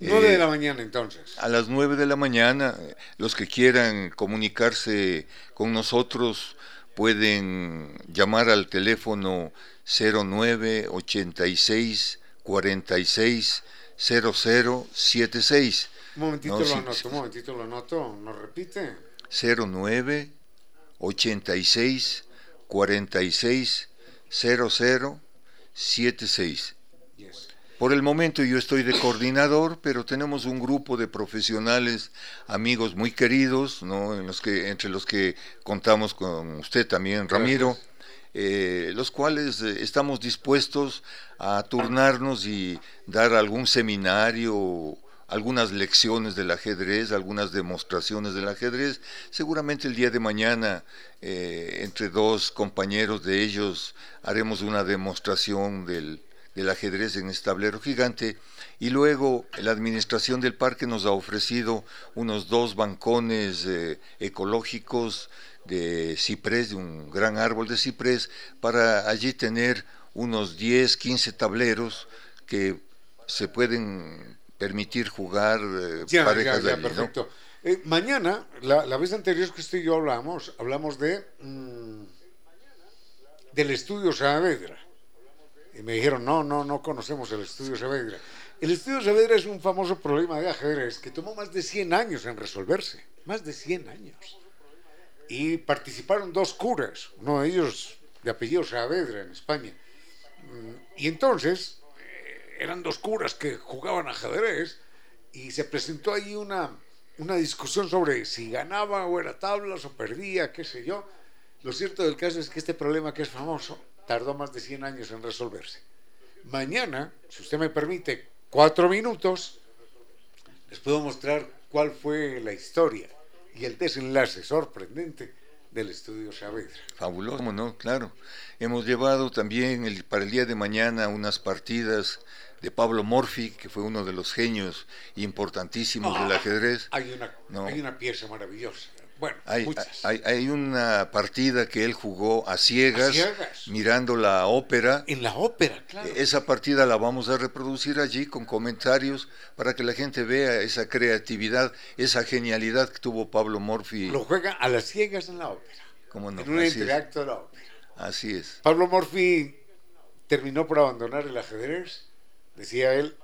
9 de eh, la mañana entonces. A las 9 de la mañana, los que quieran comunicarse con nosotros pueden llamar al teléfono 09 86 46 0076. Un momentito lo anoto, un momentito lo anoto, ¿nos repite? 09 86 46 00 76. Por el momento yo estoy de coordinador, pero tenemos un grupo de profesionales, amigos muy queridos, ¿no? en los que, entre los que contamos con usted también, Ramiro, eh, los cuales eh, estamos dispuestos a turnarnos y dar algún seminario algunas lecciones del ajedrez, algunas demostraciones del ajedrez. Seguramente el día de mañana, eh, entre dos compañeros de ellos, haremos una demostración del, ajedrez en este tablero gigante. Y luego la administración del parque nos ha ofrecido unos dos bancones eh, ecológicos de ciprés, de un gran árbol de ciprés, para allí tener unos 10, 15 tableros que se pueden permitir jugar eh, parejas de perfecto. Eh, mañana, la, vez anterior que usted y yo hablamos, hablamos de mm, del estudio Saavedra. Y me dijeron, no, no, no conocemos el estudio Saavedra. El estudio Saavedra es un famoso problema de ajedrez que tomó más de 100 años en resolverse. Más de 100 años. Y participaron dos curas, uno de ellos de apellido Saavedra en España. Mm, y entonces, eran dos curas que jugaban ajedrez y se presentó ahí una, una discusión sobre si ganaba o era tablas o perdía, qué sé yo. Lo cierto del caso es que este problema que es famoso tardó más de 100 años en resolverse. Mañana, si usted me permite, cuatro minutos, les puedo mostrar cuál fue la historia y el desenlace sorprendente del estudio Saavedra. Fabuloso, ¿no? Claro. Hemos llevado también el, para el día de mañana unas partidas de Pablo Morphy, que fue uno de los genios importantísimos del ah, ajedrez. Hay una, hay una pieza maravillosa. Bueno, hay, hay, una partida que él jugó a ciegas, mirando la ópera. En la ópera, claro. Esa partida la vamos a reproducir allí con comentarios para que la gente vea esa creatividad, esa genialidad que tuvo Pablo Morphy. Lo juega a las ciegas en la ópera. ¿Cómo no? En un entreacto de la ópera. Así es. Pablo Morphy terminó por abandonar el ajedrez decía él,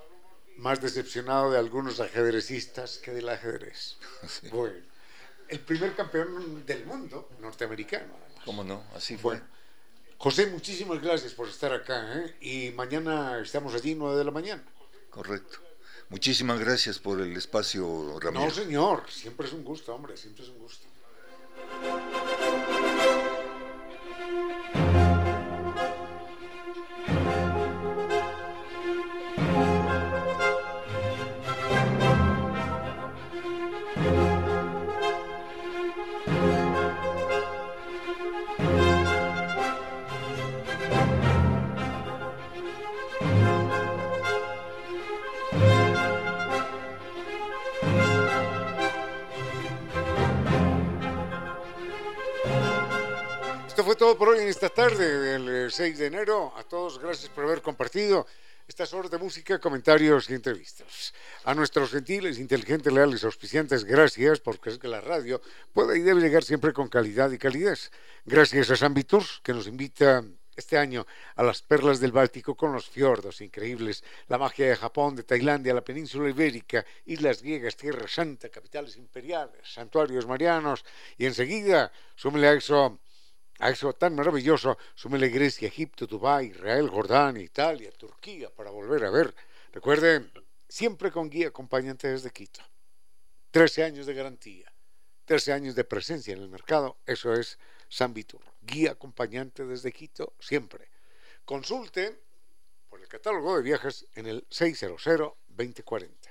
más decepcionado de algunos ajedrecistas que del ajedrez. Bueno, el primer campeón del mundo norteamericano. ¿Cómo no? Así fue. José, muchísimas gracias por estar acá. ¿eh? Y mañana estamos allí, 9 de la mañana. Correcto. Muchísimas gracias por el espacio, Ramiro. No, señor. Siempre es un gusto, hombre. Siempre es un gusto. Fue todo por hoy en esta tarde del 6 eh, de enero. A todos, gracias por haber compartido estas horas de música, comentarios y entrevistas. A nuestros gentiles, inteligentes, leales, auspiciantes, gracias, porque es que la radio puede y debe llegar siempre con calidad y calidez. Gracias a San que nos invita este año a las perlas del Báltico con los fiordos increíbles, la magia de Japón, de Tailandia, la península ibérica, islas griegas, Tierra Santa, capitales imperiales, santuarios marianos y enseguida súmele a eso a eso tan maravilloso, súmele Grecia, Egipto, Dubái, Israel, Jordania, Italia, Turquía, para volver a ver. Recuerden, siempre con guía acompañante desde Quito. 13 años de garantía, 13 años de presencia en el mercado, eso es San Vitur. Guía acompañante desde Quito, siempre. Consulte por el catálogo de viajes en el 600 2040.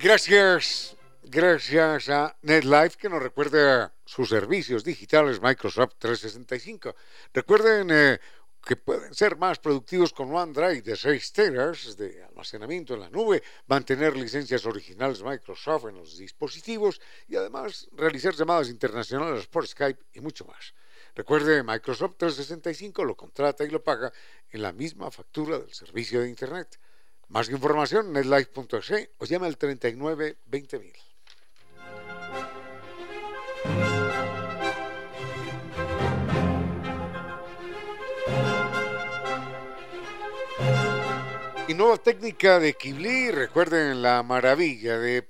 Gracias, gracias a NetLife que nos recuerda sus servicios digitales Microsoft 365. Recuerden eh, que pueden ser más productivos con OneDrive de 6 teras de almacenamiento en la nube, mantener licencias originales Microsoft en los dispositivos y además realizar llamadas internacionales por Skype y mucho más. Recuerde, Microsoft 365 lo contrata y lo paga en la misma factura del servicio de Internet. Más información, netlife.es o llama al 39 20000. Y nueva técnica de Kibli, recuerden la maravilla de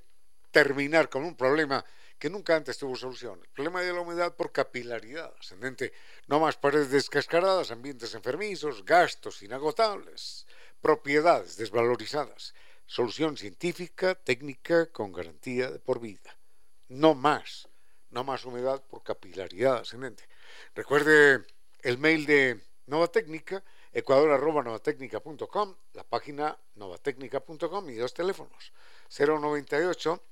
terminar con un problema que nunca antes tuvo solución. El problema de la humedad por capilaridad ascendente. No más paredes descascaradas, ambientes enfermizos, gastos inagotables, propiedades desvalorizadas. Solución científica, técnica, con garantía de por vida. No más, no más humedad por capilaridad ascendente. Recuerde el mail de Nova Técnica, ecuador.novatecnica.com, la página novatecnica.com y dos teléfonos, 098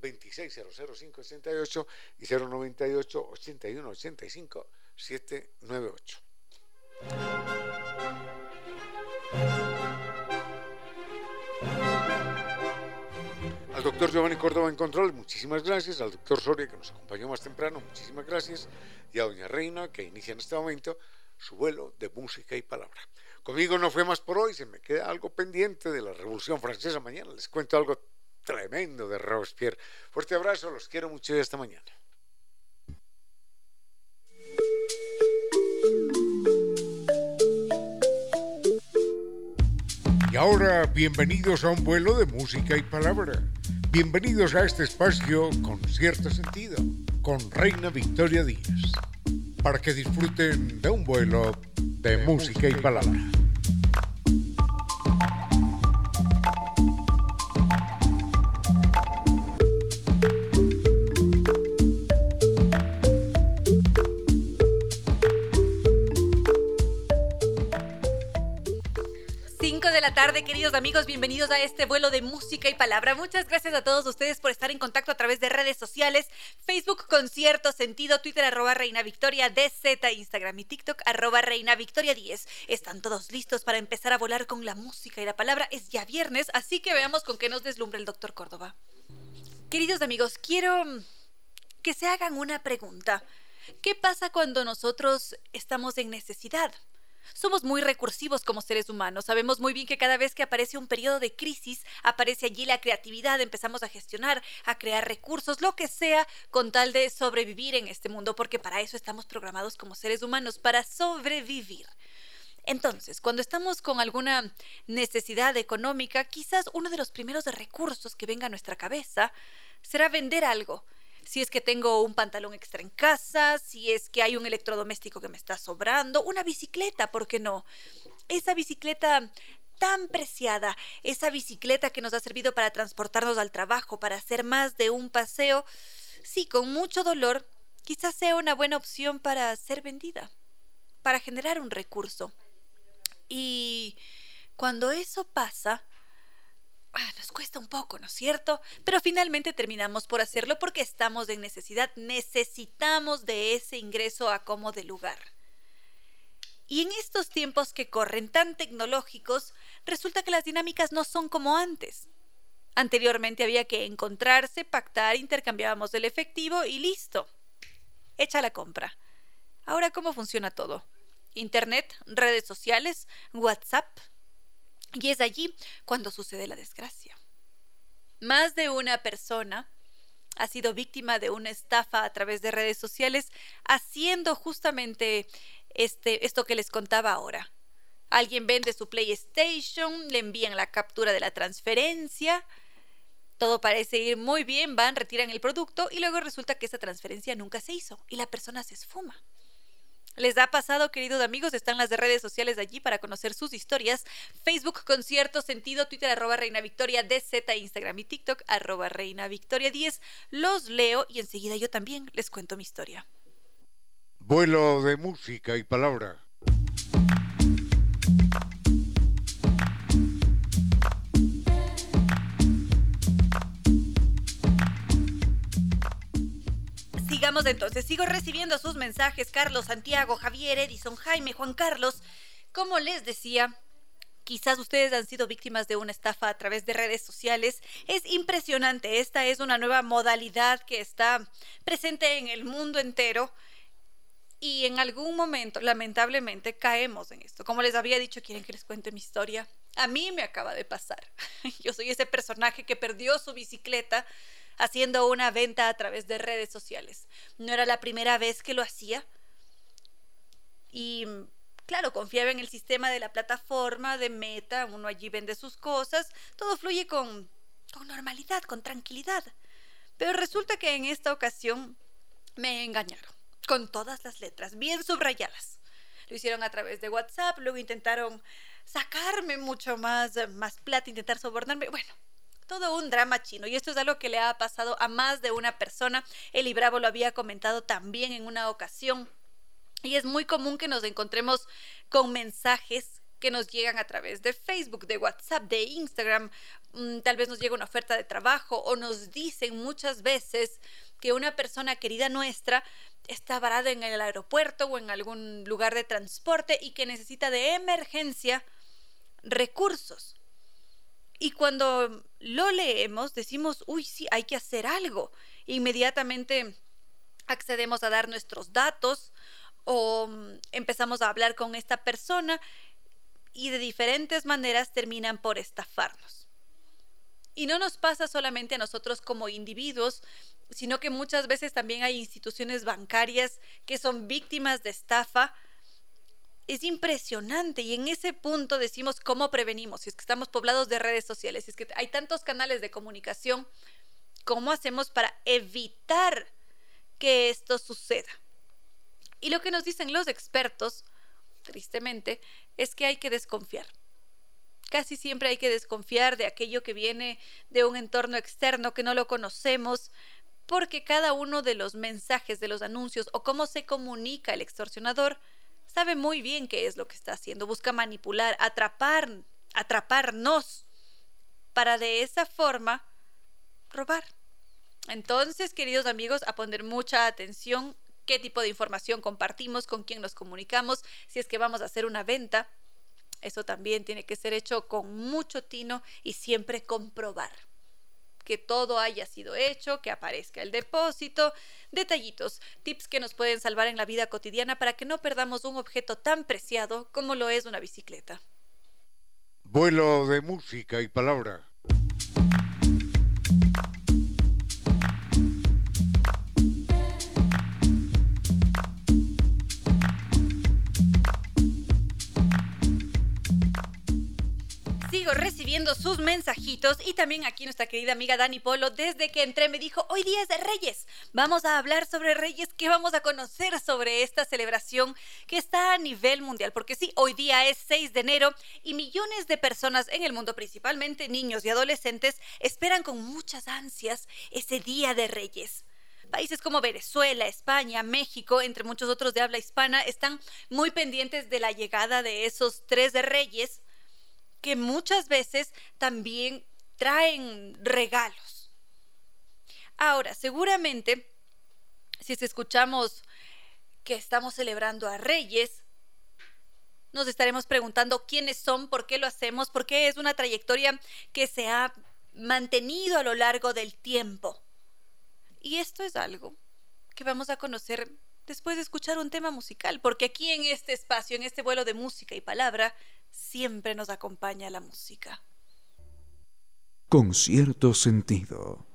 2600568 y 098 8185 798. Al doctor Giovanni Córdoba en control, muchísimas gracias. Al doctor Soria que nos acompañó más temprano, muchísimas gracias. Y a doña Reina que inicia en este momento su vuelo de música y palabra. Conmigo no fue más por hoy, se me queda algo pendiente de la Revolución Francesa mañana. Les cuento algo tremendo de Robespierre. Fuerte abrazo, los quiero mucho y hasta mañana. Y ahora, bienvenidos a un vuelo de música y palabra. Bienvenidos a este espacio con cierto sentido, con Reina Victoria Díaz, para que disfruten de un vuelo de, música y palabra. La tarde, queridos amigos. Bienvenidos a este vuelo de música y palabra. Muchas gracias a todos ustedes por estar en contacto a través de redes sociales, Facebook Concierto Sentido, Twitter arroba Reina Victoria DZ, Instagram y TikTok arroba Reina Victoria 10. Están todos listos para empezar a volar con la música y la palabra. Es ya viernes, así que veamos con qué nos deslumbra el doctor Córdoba. Queridos amigos, quiero que se hagan una pregunta. ¿Qué pasa cuando nosotros estamos en necesidad? Somos muy recursivos como seres humanos. Sabemos muy bien que cada vez que aparece un periodo de crisis, aparece allí la creatividad, empezamos a gestionar, a crear recursos, lo que sea, con tal de sobrevivir en este mundo, porque para eso estamos programados como seres humanos, para sobrevivir. Entonces, cuando estamos con alguna necesidad económica, quizás uno de los primeros recursos que venga a nuestra cabeza será vender algo si es que tengo un pantalón extra en casa, si es que hay un electrodoméstico que me está sobrando, una bicicleta, ¿por qué no? Esa bicicleta tan preciada, esa bicicleta que nos ha servido para transportarnos al trabajo, para hacer más de un paseo, sí, con mucho dolor, quizás sea una buena opción para ser vendida, para generar un recurso. Y cuando eso pasa, Ah, nos cuesta un poco, ¿no es cierto? Pero finalmente terminamos por hacerlo porque estamos en necesidad, necesitamos de ese ingreso a como de lugar. Y en estos tiempos que corren tan tecnológicos, resulta que las dinámicas no son como antes. Anteriormente había que encontrarse, pactar, intercambiábamos el efectivo y listo. Hecha la compra. Ahora, ¿cómo funciona todo? Internet, redes sociales, WhatsApp, y es allí cuando sucede la desgracia. Más de una persona ha sido víctima de una estafa a través de redes sociales haciendo justamente este, esto que les contaba ahora. Alguien vende su PlayStation, le envían la captura de la transferencia, todo parece ir muy bien, van, retiran el producto y luego resulta que esa transferencia nunca se hizo y la persona se esfuma. ¿Les ha pasado, queridos amigos? Están las de redes sociales allí para conocer sus historias. Facebook Concierto Sentido, Twitter arroba Reina Victoria DZ, Instagram y TikTok arroba Reina Victoria 10. Los leo y enseguida yo también les cuento mi historia. Vuelo de música y palabra. Sigamos entonces, sigo recibiendo sus mensajes, Carlos, Santiago, Javier, Edison, Jaime, Juan Carlos. Como les decía, quizás ustedes han sido víctimas de una estafa a través de redes sociales. Es impresionante, esta es una nueva modalidad que está presente en el mundo entero y en algún momento, lamentablemente, caemos en esto. Como les había dicho, quieren que les cuente mi historia. A mí me acaba de pasar. Yo soy ese personaje que perdió su bicicleta haciendo una venta a través de redes sociales. No era la primera vez que lo hacía. Y Claro, confiaba en el sistema de la plataforma, de Meta, uno allí vende sus cosas, todo fluye con, con normalidad, con tranquilidad. Pero resulta que en esta ocasión me engañaron, con todas las letras, bien subrayadas. Lo hicieron a través de WhatsApp, luego intentaron sacarme mucho más, más plata, intentar sobornarme. Bueno, todo un drama chino. Y esto es algo que le ha pasado a más de una persona. Eli Bravo lo había comentado también en una ocasión. Y es muy común que nos encontremos con mensajes que nos llegan a través de Facebook, de WhatsApp, de Instagram. Mm, tal vez nos llega una oferta de trabajo o nos dicen muchas veces que una persona querida nuestra está varada en el aeropuerto o en algún lugar de transporte y que necesita de emergencia recursos. Y cuando lo leemos decimos, uy, sí, hay que hacer algo. Inmediatamente accedemos a dar nuestros datos o mm, empezamos a hablar con esta persona y de diferentes maneras terminan por estafarnos. Y no nos pasa solamente a nosotros como individuos, sino que muchas veces también hay instituciones bancarias que son víctimas de estafa. Es impresionante y en ese punto decimos cómo prevenimos, si es que estamos poblados de redes sociales, si es que hay tantos canales de comunicación, ¿cómo hacemos para evitar que esto suceda? Y lo que nos dicen los expertos, tristemente, es que hay que desconfiar. Casi siempre hay que desconfiar de aquello que viene de un entorno externo que no lo conocemos, porque cada uno de los mensajes, de los anuncios o cómo se comunica el extorsionador, sabe muy bien qué es lo que está haciendo. Busca manipular, atrapar, atraparnos para de esa forma robar. Entonces, queridos amigos, a poner mucha atención qué tipo de información compartimos, con quién nos comunicamos, si es que vamos a hacer una venta. Eso también tiene que ser hecho con mucho tino y siempre comprobar que todo haya sido hecho, que aparezca el depósito, detallitos, tips que nos pueden salvar en la vida cotidiana para que no perdamos un objeto tan preciado como lo es una bicicleta. Vuelo de música y palabra. Sigo recibiendo sus mensajitos y también aquí nuestra querida amiga Dani Polo desde que entré me dijo, hoy día es de Reyes, vamos a hablar sobre Reyes, ¿qué vamos a conocer sobre esta celebración que está a nivel mundial? Porque sí, hoy día es 6 de enero y millones de personas en el mundo, principalmente niños y adolescentes, esperan con muchas ansias ese día de Reyes. Países como Venezuela, España, México, entre muchos otros de habla hispana, están muy pendientes de la llegada de esos tres reyes que muchas veces también traen regalos. Ahora, seguramente, si escuchamos que estamos celebrando a reyes, nos estaremos preguntando quiénes son, por qué lo hacemos, por qué es una trayectoria que se ha mantenido a lo largo del tiempo. Y esto es algo que vamos a conocer después de escuchar un tema musical, porque aquí en este espacio, en este vuelo de música y palabra, siempre nos acompaña la música. Con cierto sentido.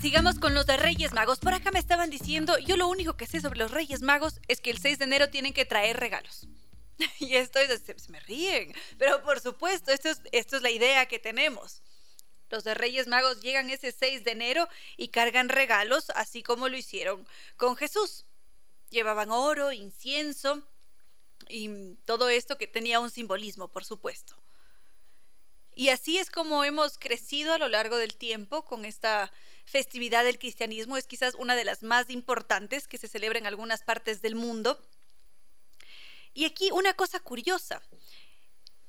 Sigamos con los de Reyes Magos. Por acá me estaban diciendo, yo lo único que sé sobre los Reyes Magos es que el 6 de enero tienen que traer regalos. y esto es, se me ríen, pero por supuesto, esto es, esto es la idea que tenemos. Los de Reyes Magos llegan ese 6 de enero y cargan regalos, así como lo hicieron con Jesús. Llevaban oro, incienso y todo esto que tenía un simbolismo, por supuesto. Y así es como hemos crecido a lo largo del tiempo con esta festividad del cristianismo. Es quizás una de las más importantes que se celebra en algunas partes del mundo. Y aquí una cosa curiosa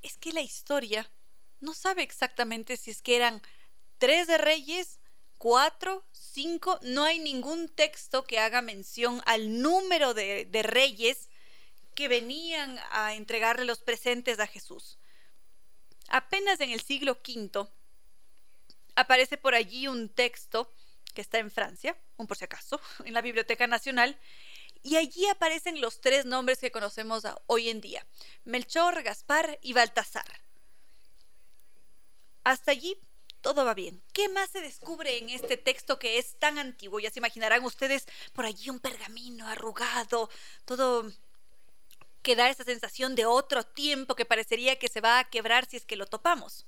es que la historia no sabe exactamente si es que eran tres de reyes, cuatro, cinco, no hay ningún texto que haga mención al número de, de reyes que venían a entregarle los presentes a Jesús. Apenas en el siglo V aparece por allí un texto que está en Francia, un por si acaso, en la Biblioteca Nacional, y allí aparecen los tres nombres que conocemos hoy en día, Melchor, Gaspar y Baltasar. Hasta allí todo va bien. ¿Qué más se descubre en este texto que es tan antiguo? Ya se imaginarán ustedes por allí un pergamino arrugado, todo que da esa sensación de otro tiempo que parecería que se va a quebrar si es que lo topamos.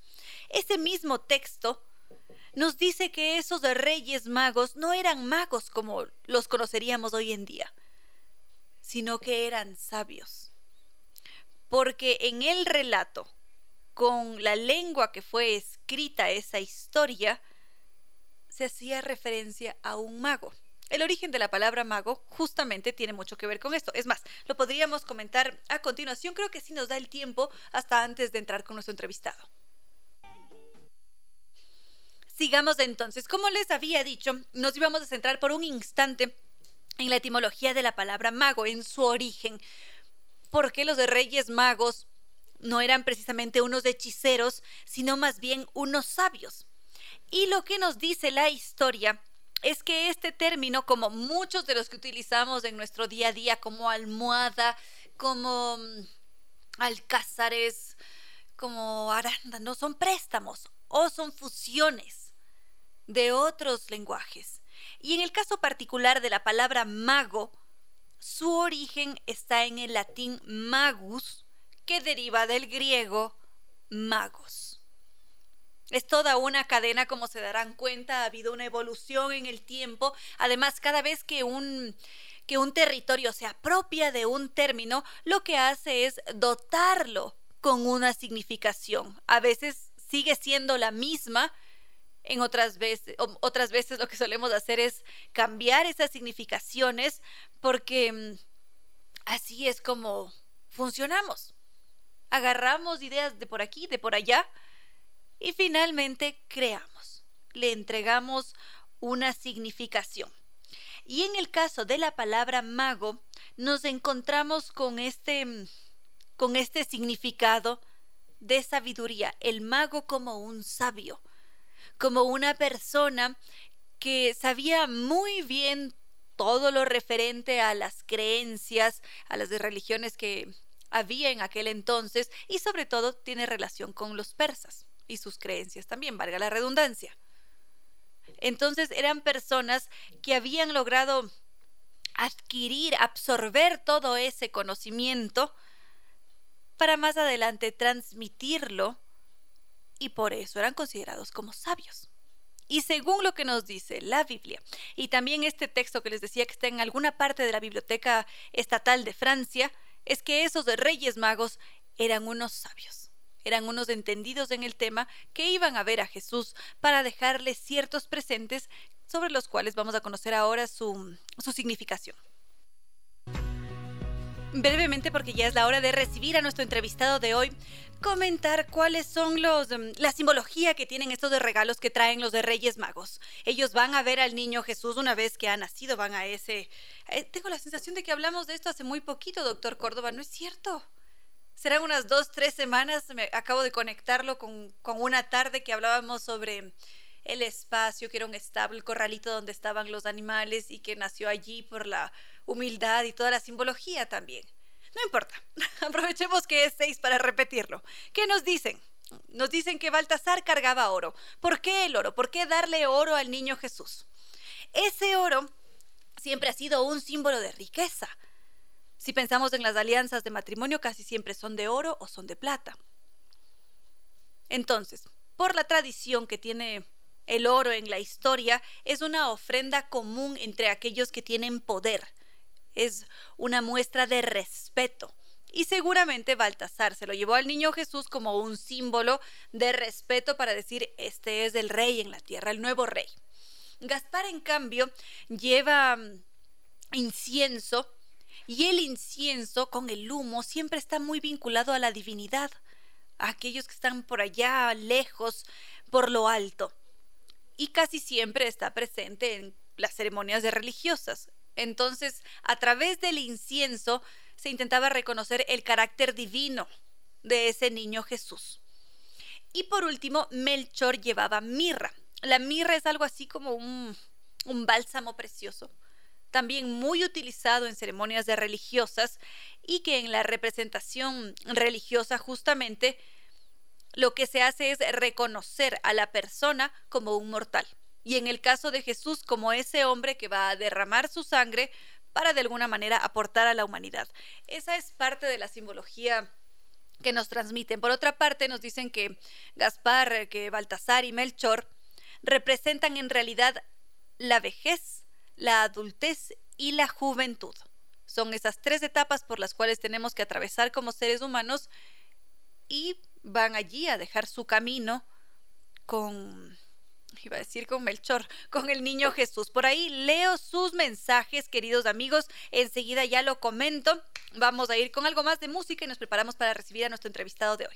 Ese mismo texto nos dice que esos reyes magos no eran magos como los conoceríamos hoy en día, sino que eran sabios. Porque en el relato, con la lengua que fue escrita esa historia, se hacía referencia a un mago. El origen de la palabra mago justamente tiene mucho que ver con esto. Es más, lo podríamos comentar a continuación, creo que sí nos da el tiempo hasta antes de entrar con nuestro entrevistado. Sigamos entonces. Como les había dicho, nos íbamos a centrar por un instante en la etimología de la palabra mago, en su origen. ¿Por qué los de reyes magos no eran precisamente unos hechiceros, sino más bien unos sabios? Y lo que nos dice la historia es que este término, como muchos de los que utilizamos en nuestro día a día, como almohada, como mm, alcázares, como arándanos, son préstamos o son fusiones de otros lenguajes. Y en el caso particular de la palabra mago, su origen está en el latín magus, que deriva del griego magos. Es toda una cadena, como se darán cuenta, ha habido una evolución en el tiempo. Además, cada vez que un, que un territorio se apropia de un término, lo que hace es dotarlo con una significación. A veces sigue siendo la misma, en otras veces, otras veces lo que solemos hacer es cambiar esas significaciones porque mm, así es como funcionamos. Agarramos ideas de por aquí, de por allá y finalmente creamos, le entregamos una significación. Y en el caso de la palabra mago, nos encontramos con este, mm, con este significado de sabiduría, el mago como un sabio, como una persona que sabía muy bien todo lo referente a las creencias, a las religiones que había en aquel entonces y sobre todo tiene relación con los persas y sus creencias también, valga la redundancia. Entonces eran personas que habían logrado adquirir, absorber todo ese conocimiento para más adelante transmitirlo y por eso eran considerados como sabios. Y según lo que nos dice la Biblia, y también este texto que les decía que está en alguna parte de la Biblioteca Estatal de Francia, es que esos reyes magos eran unos sabios, eran unos entendidos en el tema que iban a ver a Jesús para dejarle ciertos presentes sobre los cuales vamos a conocer ahora su, su significación brevemente porque ya es la hora de recibir a nuestro entrevistado de hoy, comentar cuáles son los em, la simbología que tienen estos de regalos que traen los de Reyes Magos. Ellos van a ver al niño Jesús una vez que ha nacido, van a ese eh, tengo la sensación de que hablamos de esto hace muy poquito, doctor Córdoba, ¿no es cierto? Serán unas dos, tres semanas, me acabo de conectarlo con, con una tarde que hablábamos sobre el espacio, que era un establo, el corralito donde estaban los animales y que nació allí por la humildad y toda la simbología también. No importa, aprovechemos que es seis para repetirlo. ¿Qué nos dicen? Nos dicen que Baltasar cargaba oro. ¿Por qué el oro? ¿Por qué darle oro al niño Jesús? Ese oro siempre ha sido un símbolo de riqueza. Si pensamos en las alianzas de matrimonio, casi siempre son de oro o son de plata. Entonces, por la tradición que tiene el oro en la historia, es una ofrenda común entre aquellos que tienen poder es una muestra de respeto. Y seguramente Baltasar se lo llevó al niño Jesús como un símbolo de respeto para decir, este es el rey en la tierra, el nuevo rey. Gaspar, en cambio, lleva mm, incienso y el incienso con el humo siempre está muy vinculado a la divinidad, a aquellos que están por allá lejos, por lo alto. Y casi siempre está presente en las ceremonias religiosas. Entonces, a través del incienso se intentaba reconocer el carácter divino de ese niño Jesús. Y por último, Melchor llevaba mirra. La mirra es algo así como un, bálsamo precioso, también muy utilizado en ceremonias de religiosas y que en la representación religiosa justamente lo que se hace es reconocer a la persona como un mortal. Y en el caso de Jesús, como ese hombre que va a derramar su sangre para de alguna manera aportar a la humanidad. Esa es parte de la simbología que nos transmiten. Por otra parte, nos dicen que Gaspar, que Baltasar y Melchor representan en realidad la vejez, la adultez y la juventud. Son esas tres etapas por las cuales tenemos que atravesar como seres humanos y van allí a dejar su camino con iba a decir con Melchor, con el niño Jesús. Por ahí leo sus mensajes, queridos amigos. Enseguida ya lo comento. Vamos a ir con algo más de música y nos preparamos para recibir a nuestro entrevistado de hoy.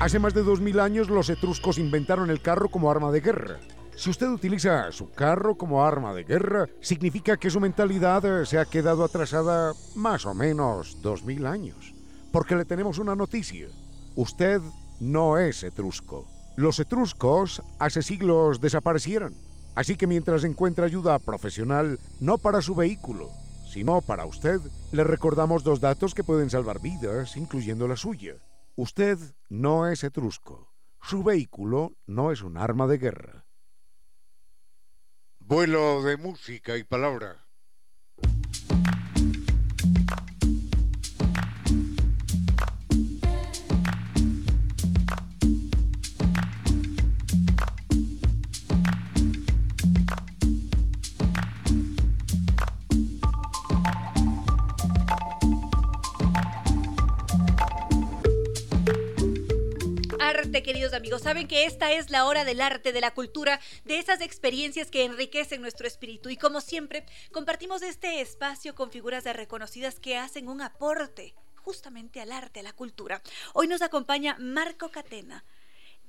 Hace más de dos mil años los etruscos inventaron el carro como arma de guerra. Si usted utiliza su carro como arma de guerra, significa que su mentalidad se ha quedado atrasada más o menos dos mil años. Porque le tenemos una noticia. Usted no es etrusco. Los etruscos hace siglos desaparecieron. Así que mientras encuentra ayuda profesional, no para su vehículo, sino para usted, le recordamos dos datos que pueden salvar vidas, incluyendo la suya. Usted no es etrusco. Su vehículo no es un arma de guerra. Vuelo de música y palabra. Queridos amigos. Saben que esta es la hora del arte, de la cultura, de esas experiencias que enriquecen nuestro espíritu. Y como siempre, compartimos este espacio con figuras de reconocidas que hacen un aporte justamente al arte, a la cultura. Hoy nos acompaña Marco Catena.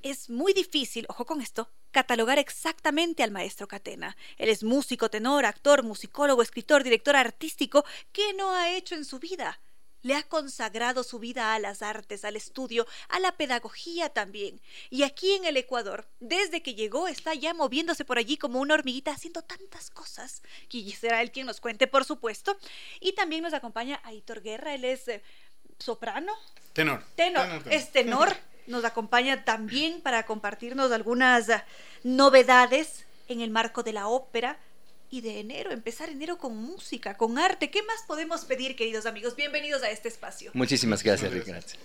Es muy difícil, ojo con esto, catalogar exactamente al maestro Catena. Él es músico, tenor, actor, musicólogo, escritor, director artístico. ¿Qué no ha hecho en su vida? Le ha consagrado su vida a las artes, al estudio, a la pedagogía también. Y aquí en el Ecuador, desde que llegó, está ya moviéndose por allí como una hormiguita, haciendo tantas cosas. Y será él quien nos cuente, por supuesto. Y también nos acompaña Aitor Guerra, él es eh, soprano. Tenor. Tenor, es tenor. Nos acompaña también para compartirnos algunas eh, novedades en el marco de la ópera y de enero, empezar enero con música, con arte. ¿Qué más podemos pedir, queridos amigos? Bienvenidos a este espacio. Muchísimas gracias, gracias.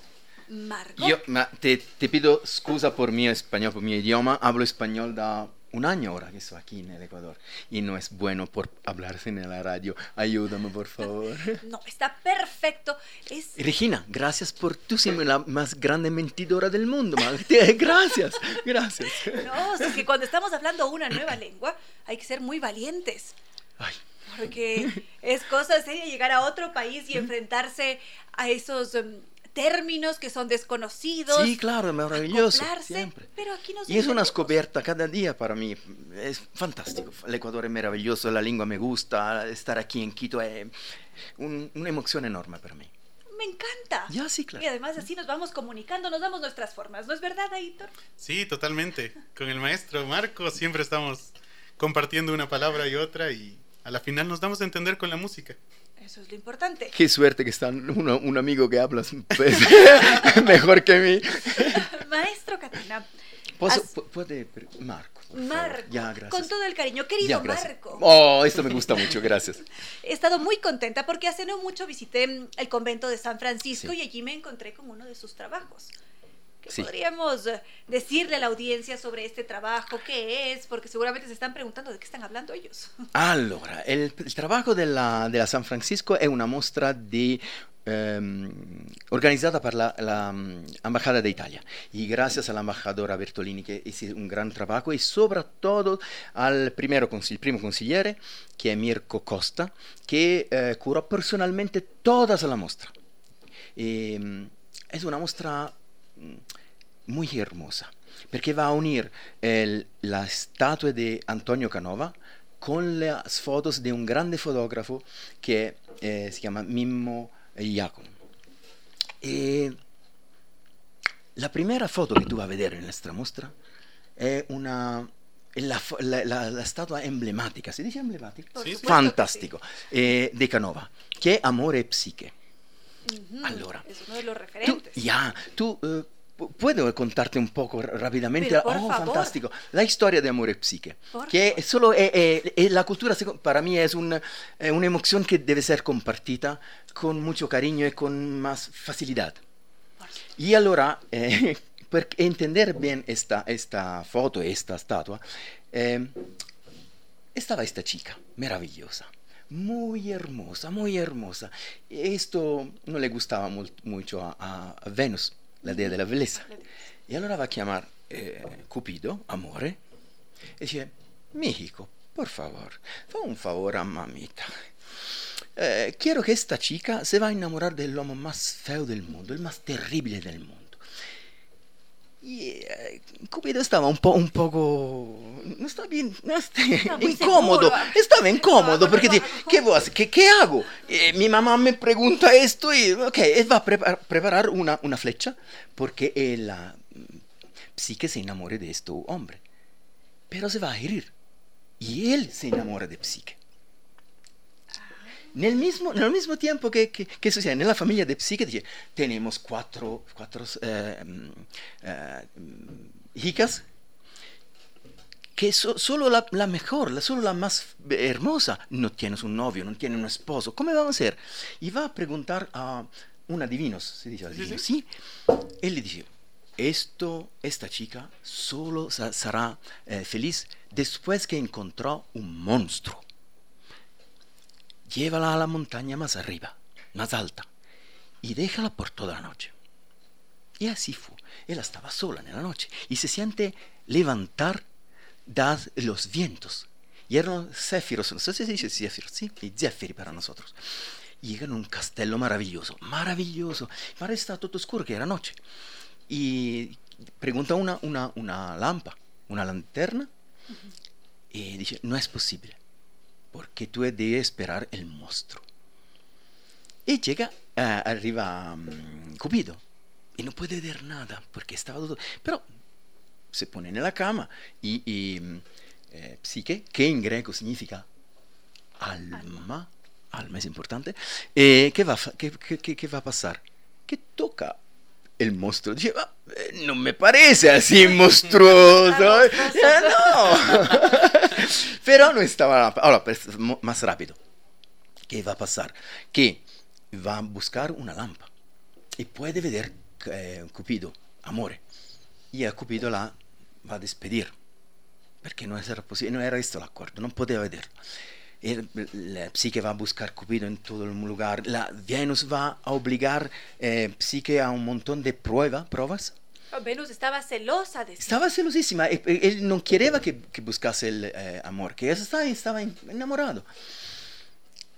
Marco. Yo te, te, pido excusa por mi español, por mi idioma. Hablo español da un año ahora que estoy aquí en el Ecuador y no es bueno por hablarse en la radio. Ayúdame, por favor. No, está perfecto. Es... Regina, gracias por tú siendo la más grande mentidora del mundo. Gracias, gracias. No, es que cuando estamos hablando una nueva lengua hay que ser muy valientes. Ay. Porque es cosa seria llegar a otro país y enfrentarse a esos... Em, términos que son desconocidos. Sí, claro, maravilloso. Siempre. Pero aquí nos y es una descubierta cada día para mí. Es fantástico. El Ecuador es maravilloso, la lengua me gusta, estar aquí en Quito es una emoción enorme para mí. Me encanta. Ya, sí, claro. Y además así nos vamos comunicando, nos damos nuestras formas. ¿No es verdad, Aitor? Sí, totalmente. Con el maestro Marco siempre estamos compartiendo una palabra y otra y a la final nos damos a entender con la música. Eso es lo importante. Qué suerte que está un, amigo que habla pues, mejor que mí. Maestro Catina. puede, Marco. Marco. Ya, gracias. Con todo el cariño. Querido Marco. Oh, esto me gusta mucho, gracias. He estado muy contenta porque hace no mucho visité el convento de San Francisco y allí me encontré con uno de sus trabajos. ¿Qué podríamos eh, decirle a la audiencia sobre este trabajo? ¿Qué es? Porque seguramente se están preguntando de qué están hablando ellos. Allora, el, trabajo de la, de la, San Francisco es una muestra de ehm, organizada por la, la, mm, Embajada de Italia y gracias a la embajadora Bertolini que hizo un gran trabajo y sobre todo al el primo consigliere que es Mirko Costa que eh, curó personalmente toda la muestra. Ehm, es una muestra mm, muy hermosa, porque va a unir la estatua de Antonio Canova con las fotos de un grande fotógrafo que eh, se llama Mimmo Iacon. la primera foto que tú vas a ver en nuestra muestra es una la, estatua emblemática, ¿se dice emblemática? Fantástico, eh, de Canova, que es Amore Psique. Allora, es uno de los referentes. ya, tú eh, puedo contarte un poco rápidamente. Pero, por oh, favor. fantástico. La historia de amor y psique. Por que es solo eh, eh, eh, la cultura para mí es un, eh, una emoción que debe ser compartida con mucho cariño y con más facilidad. Y allora, eh, per entender bien esta, esta foto, esta estatua, eh, estaba esta chica maravillosa, muy hermosa, muy hermosa. Esto no le gustaba mucho a, Venus, la dea de la belleza. Y allora va a llamar eh, Cupido, amore, y dice, mi hijo, por favor, fa un favor a mamita. Eh, quiero que esta chica se va a enamorar del hombre más feo del mundo, el más terrible del mundo. Y eh, Cupido estaba un, po- un poco... No está bien, no está incómodo. seguro. Estaba incómodo porque dice, ¿qué, voy a hacer? ¿Qué, qué hago? Eh, mi mamá me pregunta esto y, ok, él va a prepar- preparar una, una flecha porque eh, la mm, psique se enamore de este hombre. Pero se va a herir. Y él se enamora de psique. Nel mismo, nel mismo tiempo che, che, che succede nella famiglia di Psiche, dice, tenemos cuatro, cuatro eh, mm, eh, hijas que so- solo la, la mejor, la, solo la más hermosa, no tienes un novio, no tienes un esposo, ¿cómo vamos a hacer? Y va a preguntar a un adivino, se dice adivino, sí, él le dice, esto, esta chica solo sarà eh, feliz después que encontró un monstruo. Llévala a la montaña más arriba, más alta, y déjala por toda la noche. Y así fue. Ella estaba sola en la noche y se siente levantar da los vientos. Y eran céfiros, no sé si se dice céfiros, sí, y zéfiri para nosotros. Llegan a un castello maravilloso, maravilloso. Para está todo oscuro, que era noche. Y pregunta una, una, una lampa, una lanterna, y dice, no es posible, porque tú debes esperar el monstruo. Y llega, eh, arriba mm, Cupido, y no puede ver nada, porque estaba todo... Pero se pone en la cama y, y, mm, eh, psique, que en griego significa alma, alma es importante, eh, ¿qué, va, qué, qué- qué- va a pasar? Que toca el monstruo. Dice, "Ah, eh, no me parece así monstruoso. No. Pero no estaba... Ahora, pues, mo- más rápido. ¿Qué va a pasar? Que va a buscar una lámpara y puede ver eh, Cupido, amore. Y a Cupido la va a despedir. Perché non era posible, no era esto el acuerdo, no podía vederlo. El- la Psique va a buscar Cupido en todo el lugar. La Venus va a obligar eh, Psique a un montón de prueba, pruebas. Venus estaba celosa de sí. Estaba celosísima. e- e- Él no quería que, que buscase el eh, amor, que estaba, estaba enamorado.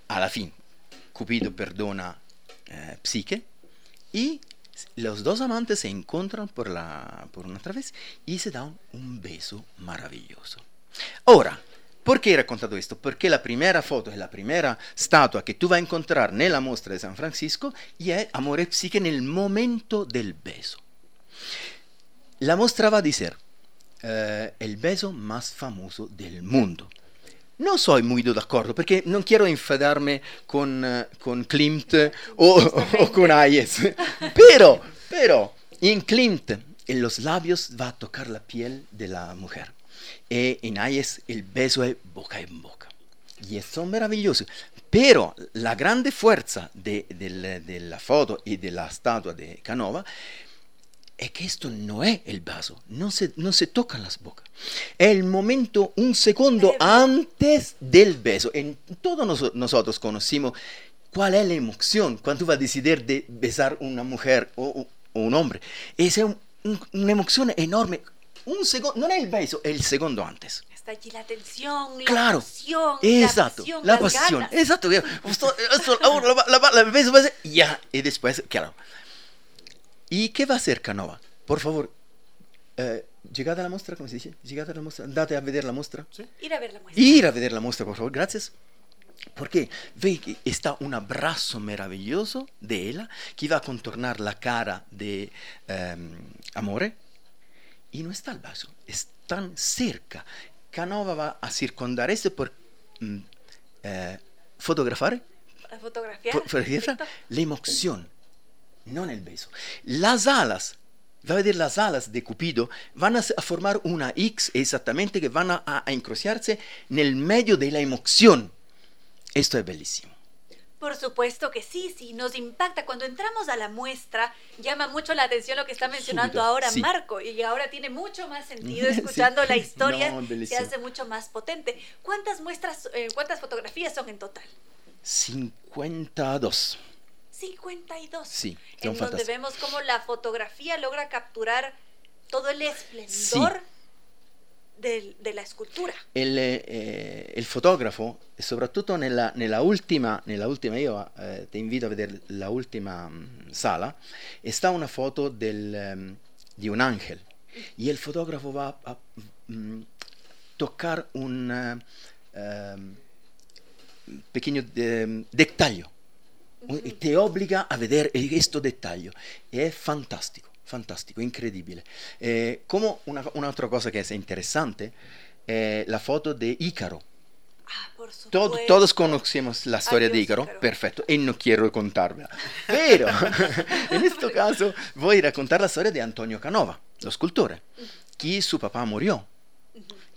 A la fin, Cupido perdona eh, Psique y los dos amantes se encuentran por, la, por una otra vez y se dan un beso maravilloso. Ahora, ¿por qué he raccontato esto? Porque la primera foto e la primera statua che tu vai a incontrare nella mostra di San Francisco è Amore e Psiche nel momento del beso. La mostra va a decir, eh, el beso más famoso del mundo. No soy muy de acuerdo porque no quiero enfadarme con, eh, con Klimt o, o con Hayes. Pero, pero, en Klimt, en los labios va a tocar la piel de la mujer. Y en Hayes el beso es boca en boca. Y eso es maravilloso. Pero la grande fuerza de, del- de la foto y de la estatua de Canova es que esto no es el beso, no se, no se tocan las bocas. Es el momento, un segundo antes del beso. En todos nos- nosotros conocimos cuál es la emoción cuando vas a decidir de besar una mujer o, o- un hombre. Es un- un- una emoción enorme. Un segundo, no es el beso, es el segundo antes. Está allí la tensión, la Claro, pasión, Exacto, la pasión, la pasión, ganas. exacto. Esto- esto- ahora la, la- la- la beso, beso, ya, y después, claro. ¿Y qué va a hacer Canova? Por favor, eh, llegada a la muestra, ¿cómo se dice? Llegada a la muestra, date a ver la muestra. Ir a ver la muestra. Ir a ver la muestra, por favor, gracias. Porque ve que está un abrazo maravilloso de ella que va a contornar la cara de ehm, Amore y no está el vaso, es tan cerca. Canova va a circundar esto por mm, eh, fotografar A fotografiar. por- la emoción no el beso. Las alas, va a ver las alas de Cupido, van a, formar una X exactamente que van a, a, encrociarse en el medio de la emoción. Esto es bellísimo. Por supuesto que sí, sí, nos impacta. Cuando entramos a la muestra, llama mucho la atención lo que está mencionando ahora Marco, y ahora tiene mucho más sentido escuchando la historia, se hace mucho más potente. ¿Cuántas muestras, eh, cuántas fotografías son en total? 52. 52. Sí, en donde vemos cómo la fotografía logra capturar todo el esplendor de la escultura. El, eh, el fotógrafo, soprattutto nella, nella, ultima, nella ultima, io eh, ti invito a vedere la ultima um, sala, sta una foto del, um, di un ángel y el fotógrafo va a um, tocar un uh, pequeño de, detalle, uh-huh. te obliga a vedere questo dettaglio, è fantastico. fantástico, increíble. Eh, como una, una, otra cosa que es interesante, eh, la foto de Ícaro. Ah, por Todo, todos conocemos la historia Adiós, de Ícaro, Ícaro, perfecto, y no quiero contarla. Pero en este caso voy a contar la historia de Antonio Canova, lo escultor, que su papá murió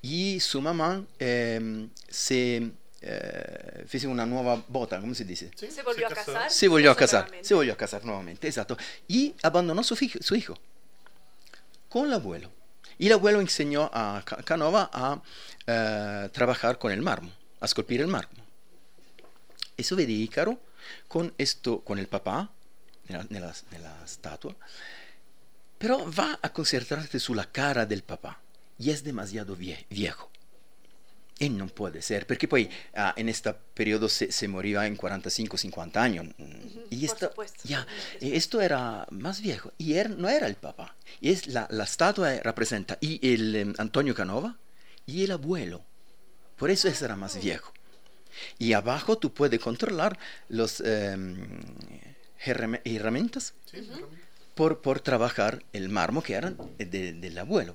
y su mamá eh, se eh, fece una nuova boda, come si dice? Sí, se volvió a casar. Se volvió a casar, se volvió a casar nuevamente, exacto. Y abandonó su hijo, su hijo con el abuelo. Y el abuelo enseñó a Canova a uh, trabajar con el mármol, a esculpir el mármol. Eso vede Ícaro con, esto, con el papá, nella, nella, nella statua, pero va a concentrarse sulla cara del papá y es demasiado vie viejo. Y no puede ser, porque pues uh, en este periodo se, se, moría en 45, 50 años. y esto, ya, esto era más viejo. Y él no era el papá. Y es la, la estatua representa y el um, Antonio Canova y el abuelo. Por eso ese era más viejo. Y abajo tú puedes controlar las um, herramientas sí, por, por trabajar el mármol que eran de, del abuelo.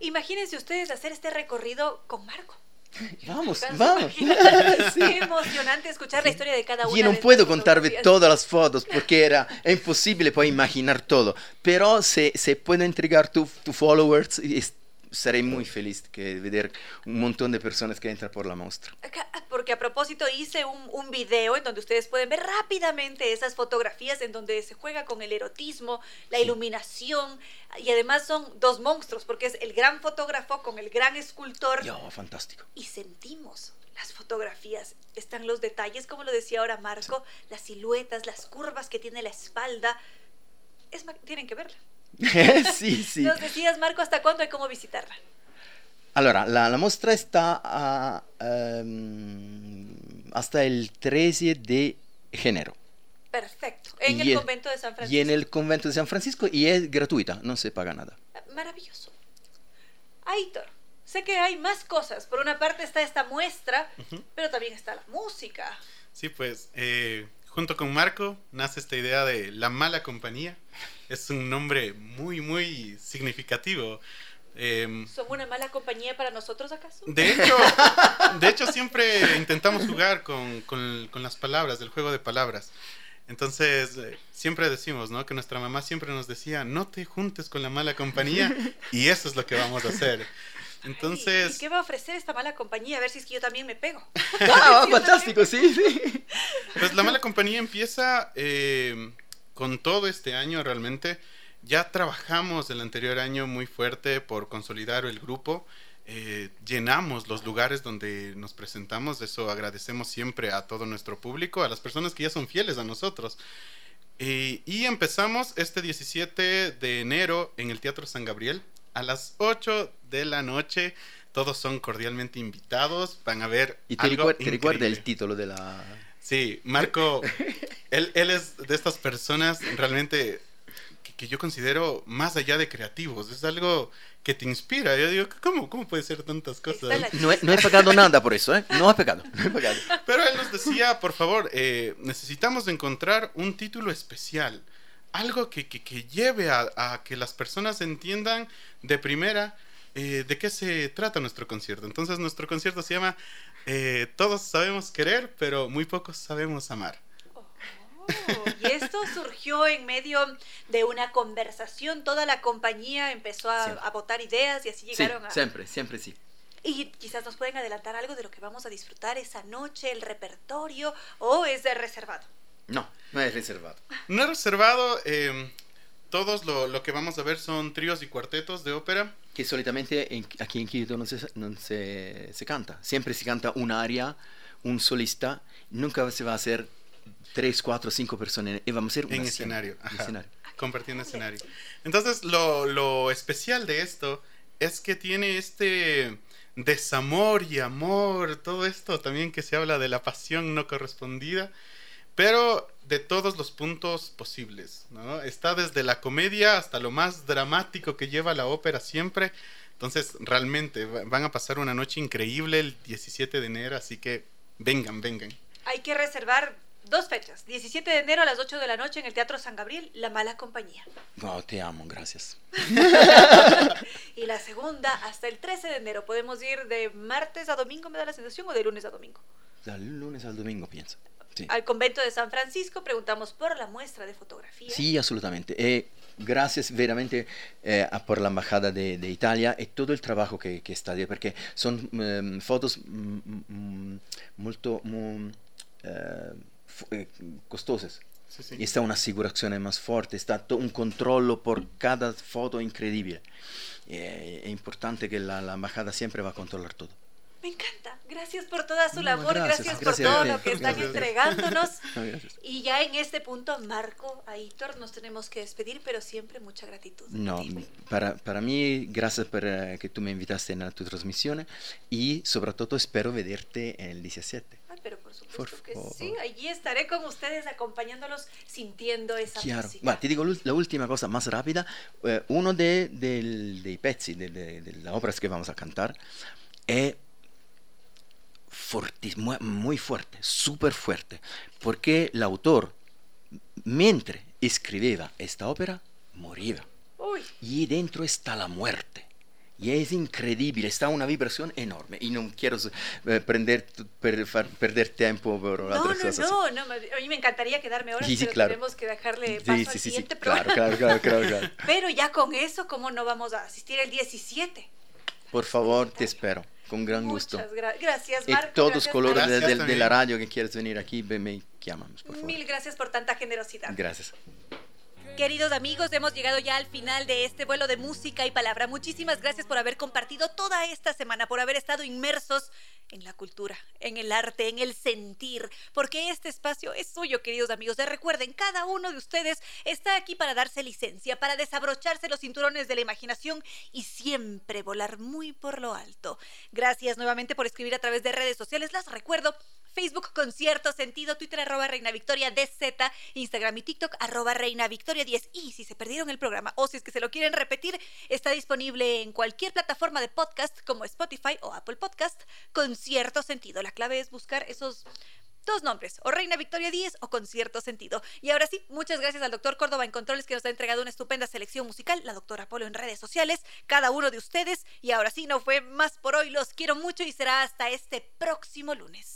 Imagínense ustedes hacer este recorrido con Marco. Vamos, vamos. sí. emocionante escuchar la historia de cada una. Yo no puedo contarme todas las fotos porque era imposible para imaginar todo, pero se, se puede entregar tu, tu followers y seré muy feliz de ver un montón de personas que entran por la muestra. Porque a propósito hice un, un, video en donde ustedes pueden ver rápidamente esas fotografías en donde se juega con el erotismo, la sí. iluminación y además son dos monstruos porque es el gran fotógrafo con el gran escultor. Yo, fantástico. Y sentimos las fotografías, están los detalles, como lo decía ahora Marco, las siluetas, las curvas que tiene la espalda. Es, tienen que verla. sí, sí. Nos decías, Marco, ¿hasta cuándo hay cómo visitarla? Allora, la, la mostra está a, um, hasta el 13 de enero. Perfecto. En y el convento de San Francisco. Y en el convento de San Francisco y es gratuita, no se paga nada. Maravilloso. Aitor, sé que hay más cosas. Por una parte está esta muestra, uh -huh. pero también está la música. Sí, pues eh, junto con Marco nace esta idea de la mala compañía es un nombre muy, muy significativo. Eh, ¿Son una mala compañía para nosotros acaso? De hecho, de hecho siempre intentamos jugar con, con, con, las palabras, del juego de palabras. Entonces, eh, siempre decimos, ¿no? Que nuestra mamá siempre nos decía, no te juntes con la mala compañía y eso es lo que vamos a hacer. Entonces... ¿Y qué va a ofrecer esta mala compañía? A ver si es que yo también me pego. ah, fantástico, sí, sí. Pues la mala compañía empieza... Eh, con todo este año realmente ya trabajamos el anterior año muy fuerte por consolidar el grupo. Eh, llenamos los lugares donde nos presentamos, eso agradecemos siempre a todo nuestro público, a las personas que ya son fieles a nosotros. Eh, y empezamos este 17 de enero en el Teatro San Gabriel a las 8 de la noche. Todos son cordialmente invitados, van a ver. Y te, algo te recuerda el título de la, Sí, Marco, él, él, es de estas personas realmente que, que, yo considero más allá de creativos. Es algo que te inspira. Yo digo, ¿cómo, cómo puede ser tantas cosas? No he, no he pegado nada por eso, ¿eh? No he pegado, no he pegado. Pero él nos decía, por favor, eh, necesitamos encontrar un título especial. Algo que, que, que lleve a, a que las personas entiendan de primera eh, de qué se trata nuestro concierto. Entonces nuestro concierto se llama eh, Todos sabemos querer, pero muy pocos sabemos amar. Oh, y esto surgió en medio de una conversación, toda la compañía empezó a, a votar ideas y así llegaron sí, a... Siempre, siempre sí. Y quizás nos pueden adelantar algo de lo que vamos a disfrutar esa noche, el repertorio, o es de reservado. No, no es reservado. No es reservado. Eh, todos lo, lo, que vamos a ver son tríos y cuartetos de ópera. Que solitamente en, aquí en Quito no, se, no se, se, canta. Siempre se canta un aria, un solista. Nunca se va a hacer tres, cuatro, cinco personas. Y vamos a hacer en escenario. Ajá, escenario. Compartiendo escenario. Entonces, lo, lo especial de esto es que tiene este desamor y amor, todo esto también que se habla de la pasión no correspondida, pero de todos los puntos posibles, ¿no? Está desde la comedia hasta lo más dramático que lleva la ópera siempre. Entonces, realmente van a pasar una noche increíble el 17 de enero, así que vengan, vengan. Hay que reservar dos fechas. 17 de enero a las 8 de la noche en el Teatro San Gabriel, La Mala Compañía. No, te amo, gracias. y la segunda hasta el 13 de enero. Podemos ir de martes a domingo, me da la sensación, o de lunes a domingo. De lunes al domingo, pienso. Sí. Al convento de San Francisco preguntamos por la muestra de fotografía. Sí, absolutamente. Eh, gracias veramente eh, por la Embajada de, de, Italia y todo el trabajo que, que está ahí, porque son um, fotos muy, muy eh, costosas. Sí, sí. Y está una assicurazione más fuerte, está un controllo por cada foto increíble. Eh, es importante que la, la embajada siempre va a controlar todo. Me encanta. Gracias por toda su labor, no, gracias, gracias, gracias, por todo lo que están gracias. entregándonos. No, y ya en este punto, Marco, a Hitor, nos tenemos que despedir, pero siempre mucha gratitud. No, para, para mí, gracias por uh, que tú me invitaste en tu transmisión y sobre todo espero vederte el 17. Ay, pero por supuesto por que sí, allí estaré con ustedes acompañándolos, sintiendo esa Chiaro. música. Ma ti dico la última cosa más rápida, eh, uno de, de, dei pezzi delle, delle opere che vamos a cantar è fortísimo, muy fuerte, súper fuerte, porque el autor, mientras escribía esta ópera, moría. Uy. Y dentro está la muerte. Y es increíble, está una vibración enorme. Y no quiero eh, prender, per, perder tiempo por no, otras no, cosas. No, no, a mí me encantaría quedarme horas, sí, sí, pero claro. tenemos que dejarle paso sí, al siguiente programa. claro, claro, claro, claro, Pero ya con eso, ¿cómo no vamos a asistir el 17? Por favor, te espero. Con gran Muchas gusto. Gra gracias, Marco. Y todos gracias, colores de, de, de, la radio que quieres venir aquí, me llamamos, por favor. Mil gracias por tanta generosidad. Gracias. Queridos amigos, hemos llegado ya al final de este vuelo de música y palabra. Muchísimas gracias por haber compartido toda esta semana, por haber estado inmersos en la cultura, en el arte, en el sentir, porque este espacio es suyo, queridos amigos. Y recuerden, cada uno de ustedes está aquí para darse licencia, para desabrocharse los cinturones de la imaginación y siempre volar muy por lo alto. Gracias nuevamente por escribir a través de redes sociales. Las recuerdo. Facebook con cierto sentido, Twitter arroba Reina Victoria DZ, Instagram y TikTok arroba Reina Victoria 10. Y si se perdieron el programa o si es que se lo quieren repetir, está disponible en cualquier plataforma de podcast como Spotify o Apple Podcast con cierto sentido. La clave es buscar esos dos nombres, o Reina Victoria 10 o con cierto sentido. Y ahora sí, muchas gracias al doctor Córdoba en Controles que nos ha entregado una estupenda selección musical, la doctora Polo en redes sociales, cada uno de ustedes. Y ahora sí, no fue más por hoy, los quiero mucho y será hasta este próximo lunes.